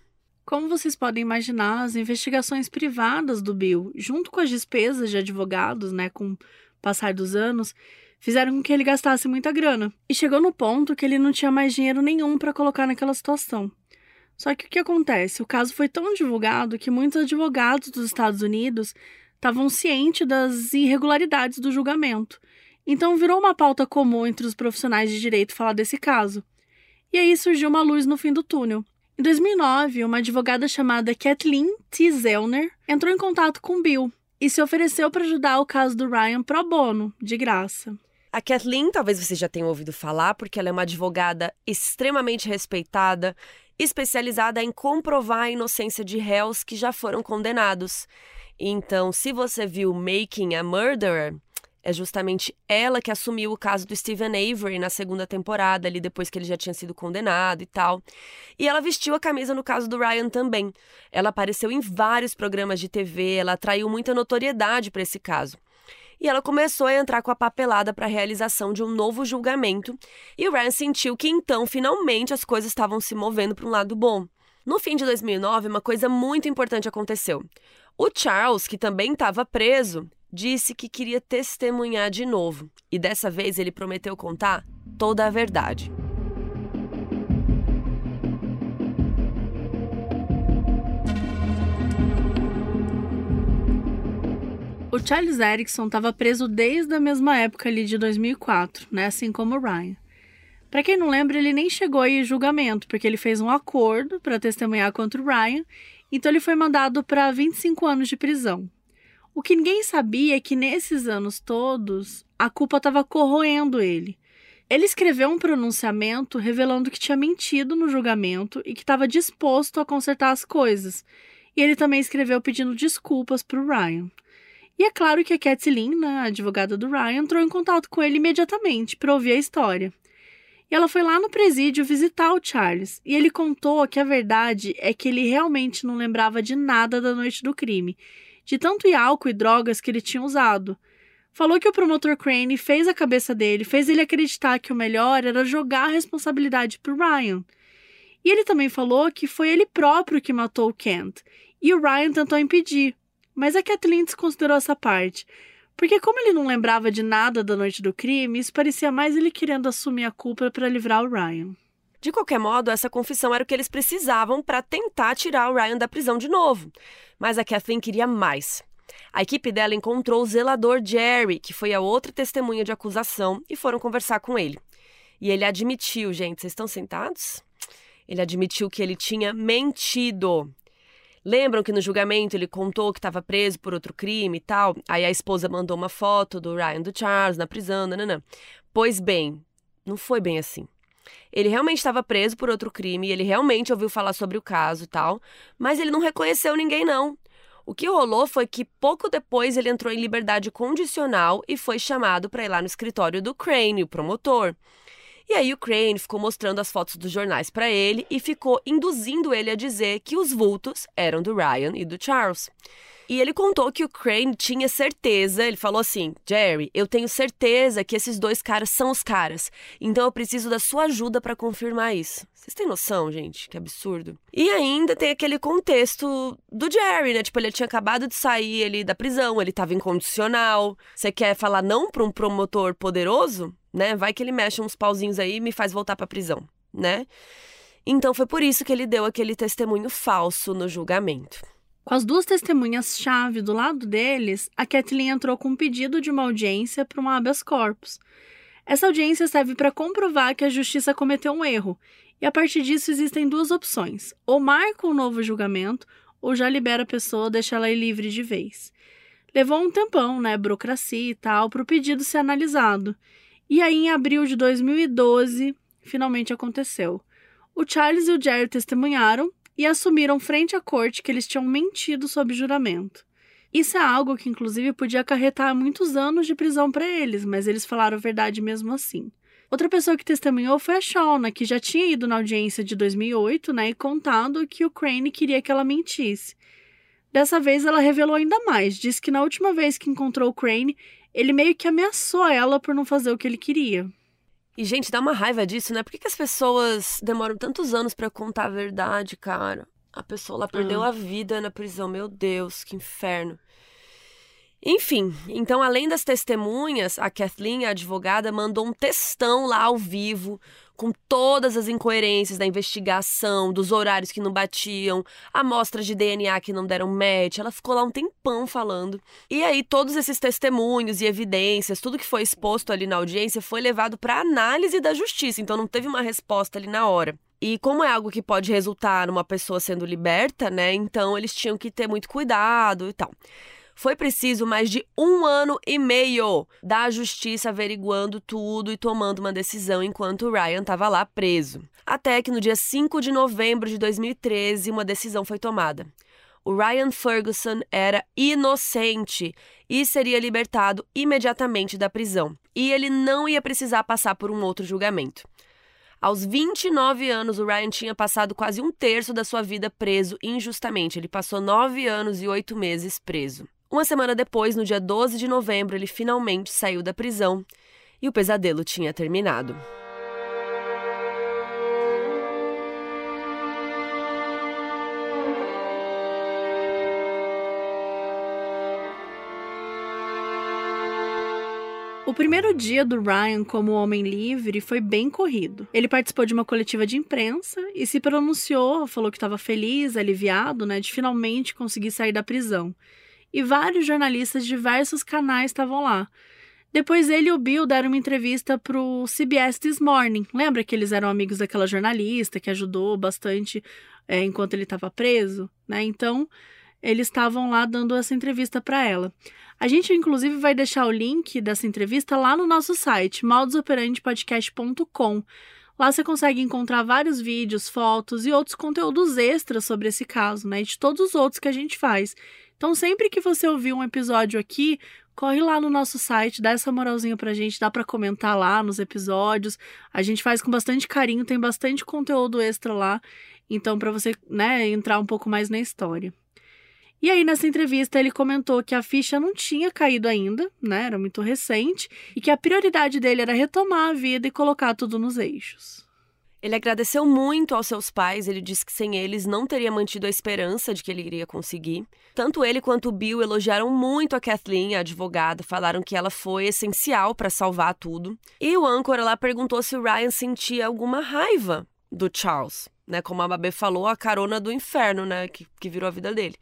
Como vocês podem imaginar, as investigações privadas do Bill, junto com as despesas de advogados, né, com o passar dos anos, fizeram com que ele gastasse muita grana. E chegou no ponto que ele não tinha mais dinheiro nenhum para colocar naquela situação. Só que o que acontece? O caso foi tão divulgado que muitos advogados dos Estados Unidos estavam cientes das irregularidades do julgamento. Então virou uma pauta comum entre os profissionais de direito falar desse caso. E aí surgiu uma luz no fim do túnel. Em 2009, uma advogada chamada Kathleen T. Zellner entrou em contato com Bill e se ofereceu para ajudar o caso do Ryan pro bono, de graça.
A Kathleen, talvez você já tenha ouvido falar, porque ela é uma advogada extremamente respeitada, especializada em comprovar a inocência de réus que já foram condenados. Então, se você viu Making a Murderer, É justamente ela que assumiu o caso do Stephen Avery na segunda temporada, ali depois que ele já tinha sido condenado e tal. E ela vestiu a camisa no caso do Ryan também. Ela apareceu em vários programas de TV, ela atraiu muita notoriedade para esse caso e ela começou a entrar com a papelada para a realização de um novo julgamento, e o Ryan sentiu que então finalmente as coisas estavam se movendo para um lado bom. No fim de 2009, uma coisa muito importante aconteceu. O Charles, que também estava preso, disse que queria testemunhar de novo, e dessa vez ele prometeu contar toda a verdade.
O Charles Erickson estava preso desde a mesma época ali de 2004, né? Assim como o Ryan. Para quem não lembra, ele nem chegou aí em julgamento, porque ele fez um acordo para testemunhar contra o Ryan, então ele foi mandado para 25 anos de prisão. O que ninguém sabia é que nesses anos todos, a culpa estava corroendo ele. Ele escreveu um pronunciamento revelando que tinha mentido no julgamento e que estava disposto a consertar as coisas. E ele também escreveu pedindo desculpas para o Ryan. E é claro que a Kathleen, né, a advogada do Ryan, entrou em contato com ele imediatamente para ouvir a história. E ela foi lá no presídio visitar o Charles, e ele contou que a verdade é que ele realmente não lembrava de nada da noite do crime, de tanto álcool e drogas que ele tinha usado. Falou que o promotor Crane fez a cabeça dele, fez ele acreditar que o melhor era jogar a responsabilidade para Ryan. E ele também falou que foi ele próprio que matou o Kent, e o Ryan tentou impedir, mas a Kathleen desconsiderou essa parte. Porque, como ele não lembrava de nada da noite do crime, isso parecia mais ele querendo assumir a culpa para livrar o Ryan.
De qualquer modo, essa confissão era o que eles precisavam para tentar tirar o Ryan da prisão de novo. Mas a Kathleen queria mais. A equipe dela encontrou o zelador Jerry, que foi a outra testemunha de acusação, e foram conversar com ele. E ele admitiu, gente, vocês estão sentados? Ele admitiu que ele tinha mentido. Lembram que no julgamento ele contou que estava preso por outro crime e tal? Aí a esposa mandou uma foto do Ryan do Charles na prisão, nananã. Pois bem, não foi bem assim. Ele realmente estava preso por outro crime, ele realmente ouviu falar sobre o caso e tal, mas ele não reconheceu ninguém não. O que rolou foi que pouco depois ele entrou em liberdade condicional e foi chamado para ir lá no escritório do Crane, o promotor. E aí o Crane ficou mostrando as fotos dos jornais para ele e ficou induzindo ele a dizer que os vultos eram do Ryan e do Charles. E ele contou que o Crane tinha certeza, ele falou assim: Jerry, eu tenho certeza que esses dois caras são os caras, então eu preciso da sua ajuda para confirmar isso. Vocês têm noção, gente? Que absurdo. E ainda tem aquele contexto do Jerry, né? Tipo, ele tinha acabado de sair ele da prisão, ele tava incondicional. Você quer falar não para um promotor poderoso? né? Vai que ele mexe uns pauzinhos aí e me faz voltar para prisão, né? Então foi por isso que ele deu aquele testemunho falso no julgamento.
Com as duas testemunhas-chave do lado deles, a Kathleen entrou com um pedido de uma audiência para um habeas corpus. Essa audiência serve para comprovar que a justiça cometeu um erro, e a partir disso existem duas opções: ou marca um novo julgamento, ou já libera a pessoa, deixa ela livre de vez. Levou um tempão, né, burocracia e tal, para o pedido ser analisado. E aí, em abril de 2012, finalmente aconteceu. O Charles e o Jerry testemunharam e assumiram frente à corte que eles tinham mentido sob juramento. Isso é algo que, inclusive, podia acarretar muitos anos de prisão para eles, mas eles falaram a verdade mesmo assim. Outra pessoa que testemunhou foi a Shauna, que já tinha ido na audiência de 2008 né, e contado que o Crane queria que ela mentisse. Dessa vez, ela revelou ainda mais. Disse que na última vez que encontrou o Crane, ele meio que ameaçou ela por não fazer o que ele queria.
E, gente, dá uma raiva disso, né? Por que, que as pessoas demoram tantos anos para contar a verdade, cara? A pessoa lá perdeu ah. a vida na prisão. Meu Deus, que inferno. Enfim, então além das testemunhas, a Kathleen, a advogada, mandou um textão lá ao vivo com todas as incoerências da investigação, dos horários que não batiam, amostras de DNA que não deram match. Ela ficou lá um tempão falando. E aí todos esses testemunhos e evidências, tudo que foi exposto ali na audiência foi levado para análise da justiça, então não teve uma resposta ali na hora. E como é algo que pode resultar numa pessoa sendo liberta, né? Então eles tinham que ter muito cuidado e tal. Foi preciso mais de um ano e meio da justiça averiguando tudo e tomando uma decisão enquanto Ryan estava lá preso. Até que no dia 5 de novembro de 2013, uma decisão foi tomada. o Ryan Ferguson era inocente e seria libertado imediatamente da prisão. E ele não ia precisar passar por um outro julgamento. Aos 29 anos, o Ryan tinha passado quase um terço da sua vida preso injustamente. Ele passou nove anos e oito meses preso. Uma semana depois, no dia 12 de novembro, ele finalmente saiu da prisão e o pesadelo tinha terminado.
O primeiro dia do Ryan como homem livre foi bem corrido. Ele participou de uma coletiva de imprensa e se pronunciou, falou que estava feliz, aliviado, né, de finalmente conseguir sair da prisão. E vários jornalistas de diversos canais estavam lá. Depois ele e o Bill deram uma entrevista para o CBS This Morning. Lembra que eles eram amigos daquela jornalista que ajudou bastante é, enquanto ele estava preso, né? Então eles estavam lá dando essa entrevista para ela. A gente, inclusive, vai deixar o link dessa entrevista lá no nosso site, maldosoperandepodcast.com. Lá você consegue encontrar vários vídeos, fotos e outros conteúdos extras sobre esse caso, né? E de todos os outros que a gente faz. Então, sempre que você ouvir um episódio aqui, corre lá no nosso site, dá essa moralzinha pra gente, dá para comentar lá nos episódios. A gente faz com bastante carinho, tem bastante conteúdo extra lá. Então, para você, né, entrar um pouco mais na história. E aí, nessa entrevista, ele comentou que a ficha não tinha caído ainda, né? Era muito recente, e que a prioridade dele era retomar a vida e colocar tudo nos eixos.
Ele agradeceu muito aos seus pais, ele disse que sem eles não teria mantido a esperança de que ele iria conseguir. Tanto ele quanto o Bill elogiaram muito a Kathleen, a advogada, falaram que ela foi essencial para salvar tudo. E o âncora lá perguntou se o Ryan sentia alguma raiva do Charles, né? Como a Babê falou, a carona do inferno, né? Que, que virou a vida dele.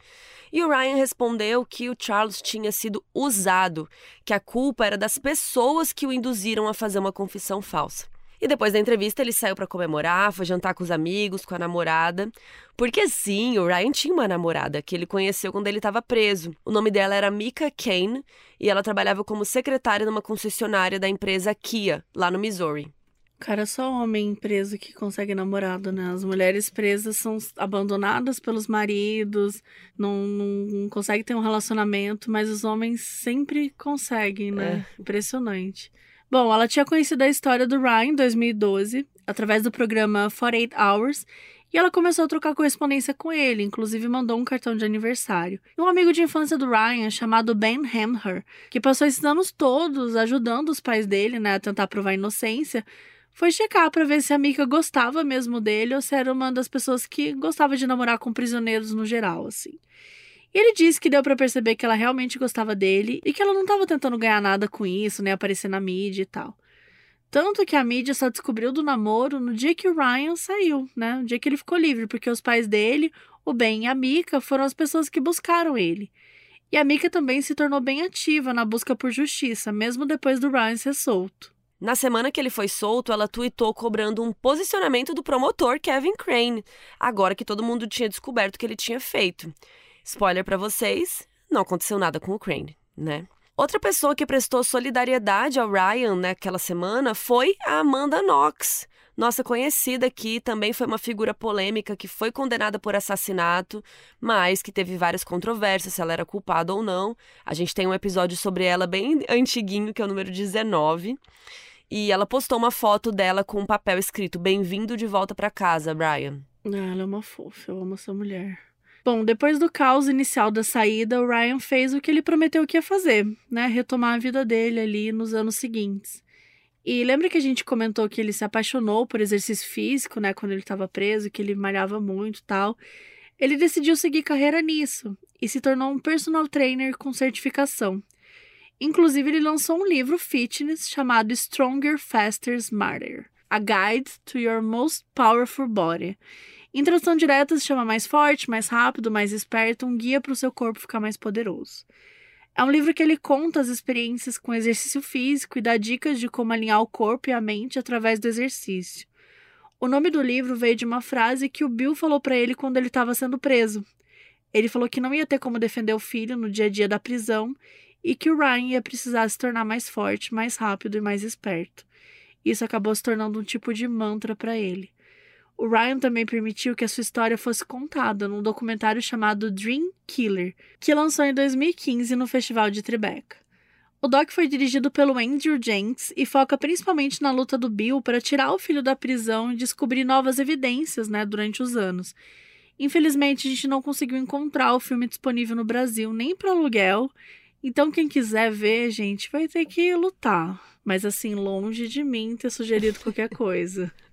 E o Ryan respondeu que o Charles tinha sido usado, que a culpa era das pessoas que o induziram a fazer uma confissão falsa. E depois da entrevista ele saiu para comemorar, foi jantar com os amigos, com a namorada. Porque sim, o Ryan tinha uma namorada que ele conheceu quando ele estava preso. O nome dela era Mika Kane e ela trabalhava como secretária numa concessionária da empresa Kia, lá no Missouri.
Cara, só homem preso que consegue namorado, né? As mulheres presas são abandonadas pelos maridos, não, não, conseguem ter um relacionamento, mas os homens sempre conseguem, né? É. Impressionante. Bom, ela tinha conhecido a história do Ryan em 2012, através do programa 48 Hours, e ela começou a trocar correspondência com ele, inclusive mandou um cartão de aniversário. Um amigo de infância do Ryan, chamado Ben Hamher, que passou esses anos todos ajudando os pais dele né, a tentar provar a inocência, foi checar para ver se a Mika gostava mesmo dele ou se era uma das pessoas que gostava de namorar com prisioneiros no geral, assim. E ele disse que deu para perceber que ela realmente gostava dele e que ela não estava tentando ganhar nada com isso, né, aparecer na mídia e tal. Tanto que a mídia só descobriu do namoro no dia que o Ryan saiu, né? No dia que ele ficou livre, porque os pais dele, o Ben e a Mika, foram as pessoas que buscaram ele. E a Mika também se tornou bem ativa na busca por justiça, mesmo depois do Ryan ser solto.
Na semana que ele foi solto, ela tweetou cobrando um posicionamento do promotor Kevin Crane, agora que todo mundo tinha descoberto o que ele tinha feito. Spoiler para vocês, não aconteceu nada com o Crane, né? Outra pessoa que prestou solidariedade ao Ryan naquela semana foi a Amanda Knox. Nossa conhecida que também foi uma figura polêmica que foi condenada por assassinato, mas que teve várias controvérsias se ela era culpada ou não. A gente tem um episódio sobre ela bem antiguinho, que é o número 19. E ela postou uma foto dela com um papel escrito: Bem-vindo de volta para casa, Brian.
Ah, ela é uma fofa, eu amo essa mulher. Bom, depois do caos inicial da saída, o Ryan fez o que ele prometeu que ia fazer, né? Retomar a vida dele ali nos anos seguintes. E lembra que a gente comentou que ele se apaixonou por exercício físico, né? Quando ele estava preso, que ele malhava muito tal. Ele decidiu seguir carreira nisso e se tornou um personal trainer com certificação. Inclusive, ele lançou um livro fitness chamado Stronger, Faster, Smarter A Guide to Your Most Powerful Body. Em tradução direta, se chama Mais Forte, Mais Rápido, Mais Esperto um guia para o seu corpo ficar mais poderoso. É um livro que ele conta as experiências com exercício físico e dá dicas de como alinhar o corpo e a mente através do exercício. O nome do livro veio de uma frase que o Bill falou para ele quando ele estava sendo preso. Ele falou que não ia ter como defender o filho no dia a dia da prisão e que o Ryan ia precisar se tornar mais forte, mais rápido e mais esperto. Isso acabou se tornando um tipo de mantra para ele. O Ryan também permitiu que a sua história fosse contada num documentário chamado Dream Killer, que lançou em 2015 no Festival de Tribeca. O doc foi dirigido pelo Andrew Jenks e foca principalmente na luta do Bill para tirar o filho da prisão e descobrir novas evidências né, durante os anos. Infelizmente, a gente não conseguiu encontrar o filme disponível no Brasil, nem para aluguel. Então, quem quiser ver, gente, vai ter que lutar. Mas, assim, longe de mim ter sugerido qualquer coisa.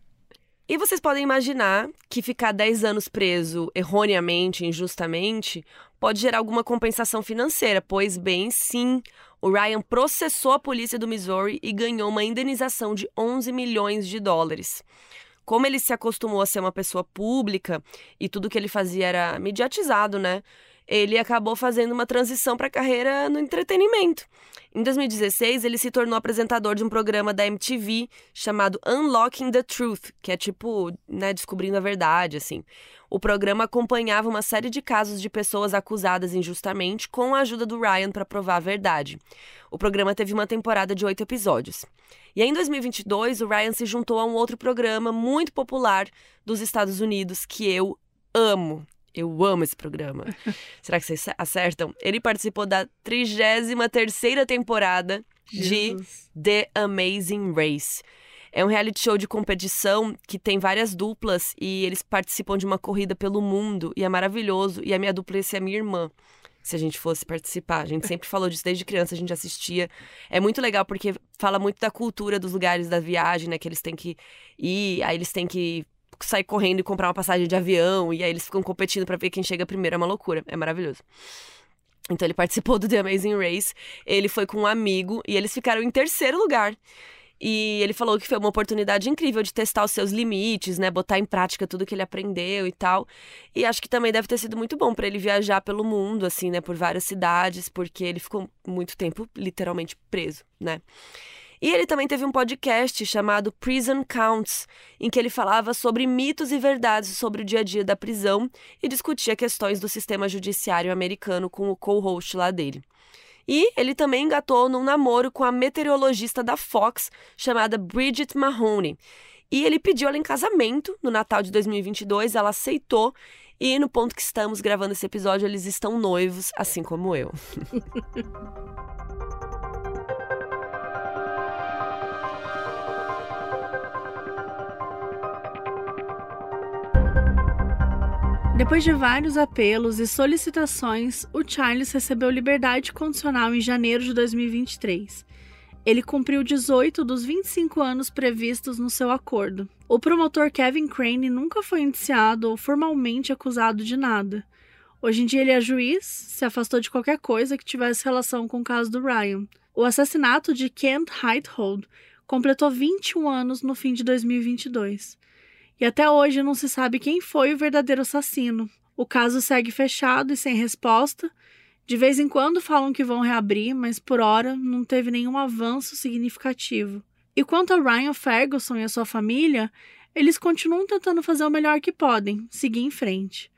E vocês podem imaginar que ficar 10 anos preso erroneamente, injustamente, pode gerar alguma compensação financeira, pois bem, sim, o Ryan processou a polícia do Missouri e ganhou uma indenização de 11 milhões de dólares. Como ele se acostumou a ser uma pessoa pública e tudo que ele fazia era mediatizado, né? Ele acabou fazendo uma transição para a carreira no entretenimento. Em 2016, ele se tornou apresentador de um programa da MTV chamado Unlocking the Truth, que é tipo, né, descobrindo a verdade, assim. O programa acompanhava uma série de casos de pessoas acusadas injustamente com a ajuda do Ryan para provar a verdade. O programa teve uma temporada de oito episódios. E em 2022, o Ryan se juntou a um outro programa muito popular dos Estados Unidos que eu amo. Eu amo esse programa. Será que vocês acertam? Ele participou da 33ª temporada Jesus. de The Amazing Race. É um reality show de competição que tem várias duplas e eles participam de uma corrida pelo mundo e é maravilhoso. E a minha dupla é a minha irmã. Se a gente fosse participar, a gente sempre falou disso desde criança, a gente assistia. É muito legal porque fala muito da cultura dos lugares da viagem, né? Que eles têm que ir, aí eles têm que sair correndo e comprar uma passagem de avião, e aí eles ficam competindo para ver quem chega primeiro. É uma loucura, é maravilhoso. Então ele participou do The Amazing Race, ele foi com um amigo e eles ficaram em terceiro lugar. E ele falou que foi uma oportunidade incrível de testar os seus limites, né? Botar em prática tudo que ele aprendeu e tal. E acho que também deve ter sido muito bom para ele viajar pelo mundo, assim, né? Por várias cidades, porque ele ficou muito tempo literalmente preso, né? E ele também teve um podcast chamado Prison Counts, em que ele falava sobre mitos e verdades sobre o dia a dia da prisão e discutia questões do sistema judiciário americano com o co-host lá dele. E ele também engatou num namoro com a meteorologista da Fox, chamada Bridget Mahoney. E ele pediu ela em casamento no Natal de 2022, ela aceitou. E no ponto que estamos gravando esse episódio, eles estão noivos, assim como eu.
Depois de vários apelos e solicitações, o Charles recebeu liberdade condicional em janeiro de 2023. Ele cumpriu 18 dos 25 anos previstos no seu acordo. O promotor Kevin Crane nunca foi indiciado ou formalmente acusado de nada. Hoje em dia ele é juiz, se afastou de qualquer coisa que tivesse relação com o caso do Ryan. O assassinato de Kent Heithold completou 21 anos no fim de 2022 e até hoje não se sabe quem foi o verdadeiro assassino. O caso segue fechado e sem resposta. De vez em quando falam que vão reabrir, mas por hora não teve nenhum avanço significativo. E quanto a Ryan Ferguson e a sua família, eles continuam tentando fazer o melhor que podem, seguir em frente.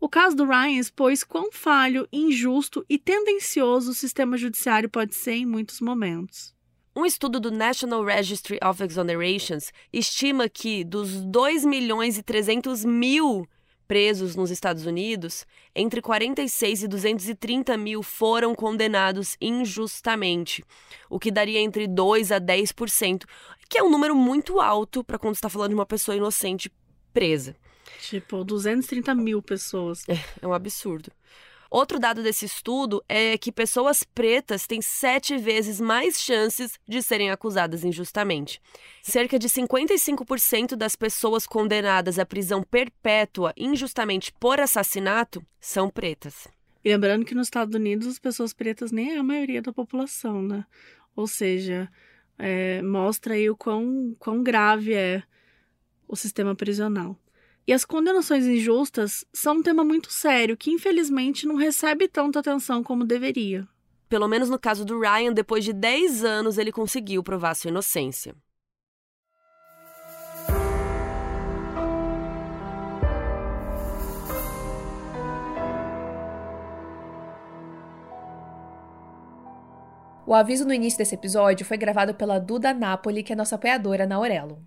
O caso do Ryan expôs quão falho, injusto e tendencioso o sistema judiciário pode ser em muitos momentos.
Um estudo do National Registry of Exonerations estima que dos 2 milhões e 300 mil presos nos Estados Unidos, entre 46 e 230 mil foram condenados injustamente, o que daria entre 2 a 10%, que é um número muito alto para quando está falando de uma pessoa inocente presa.
Tipo, 230 mil pessoas.
É, é um absurdo. Outro dado desse estudo é que pessoas pretas têm sete vezes mais chances de serem acusadas injustamente. Cerca de 55% das pessoas condenadas à prisão perpétua injustamente por assassinato são pretas.
E lembrando que nos Estados Unidos as pessoas pretas nem é a maioria da população, né? Ou seja, é, mostra aí o quão, quão grave é o sistema prisional. E as condenações injustas são um tema muito sério que, infelizmente, não recebe tanta atenção como deveria.
Pelo menos no caso do Ryan, depois de 10 anos, ele conseguiu provar sua inocência.
O aviso no início desse episódio foi gravado pela Duda Napoli, que é nossa apoiadora na Aurelo.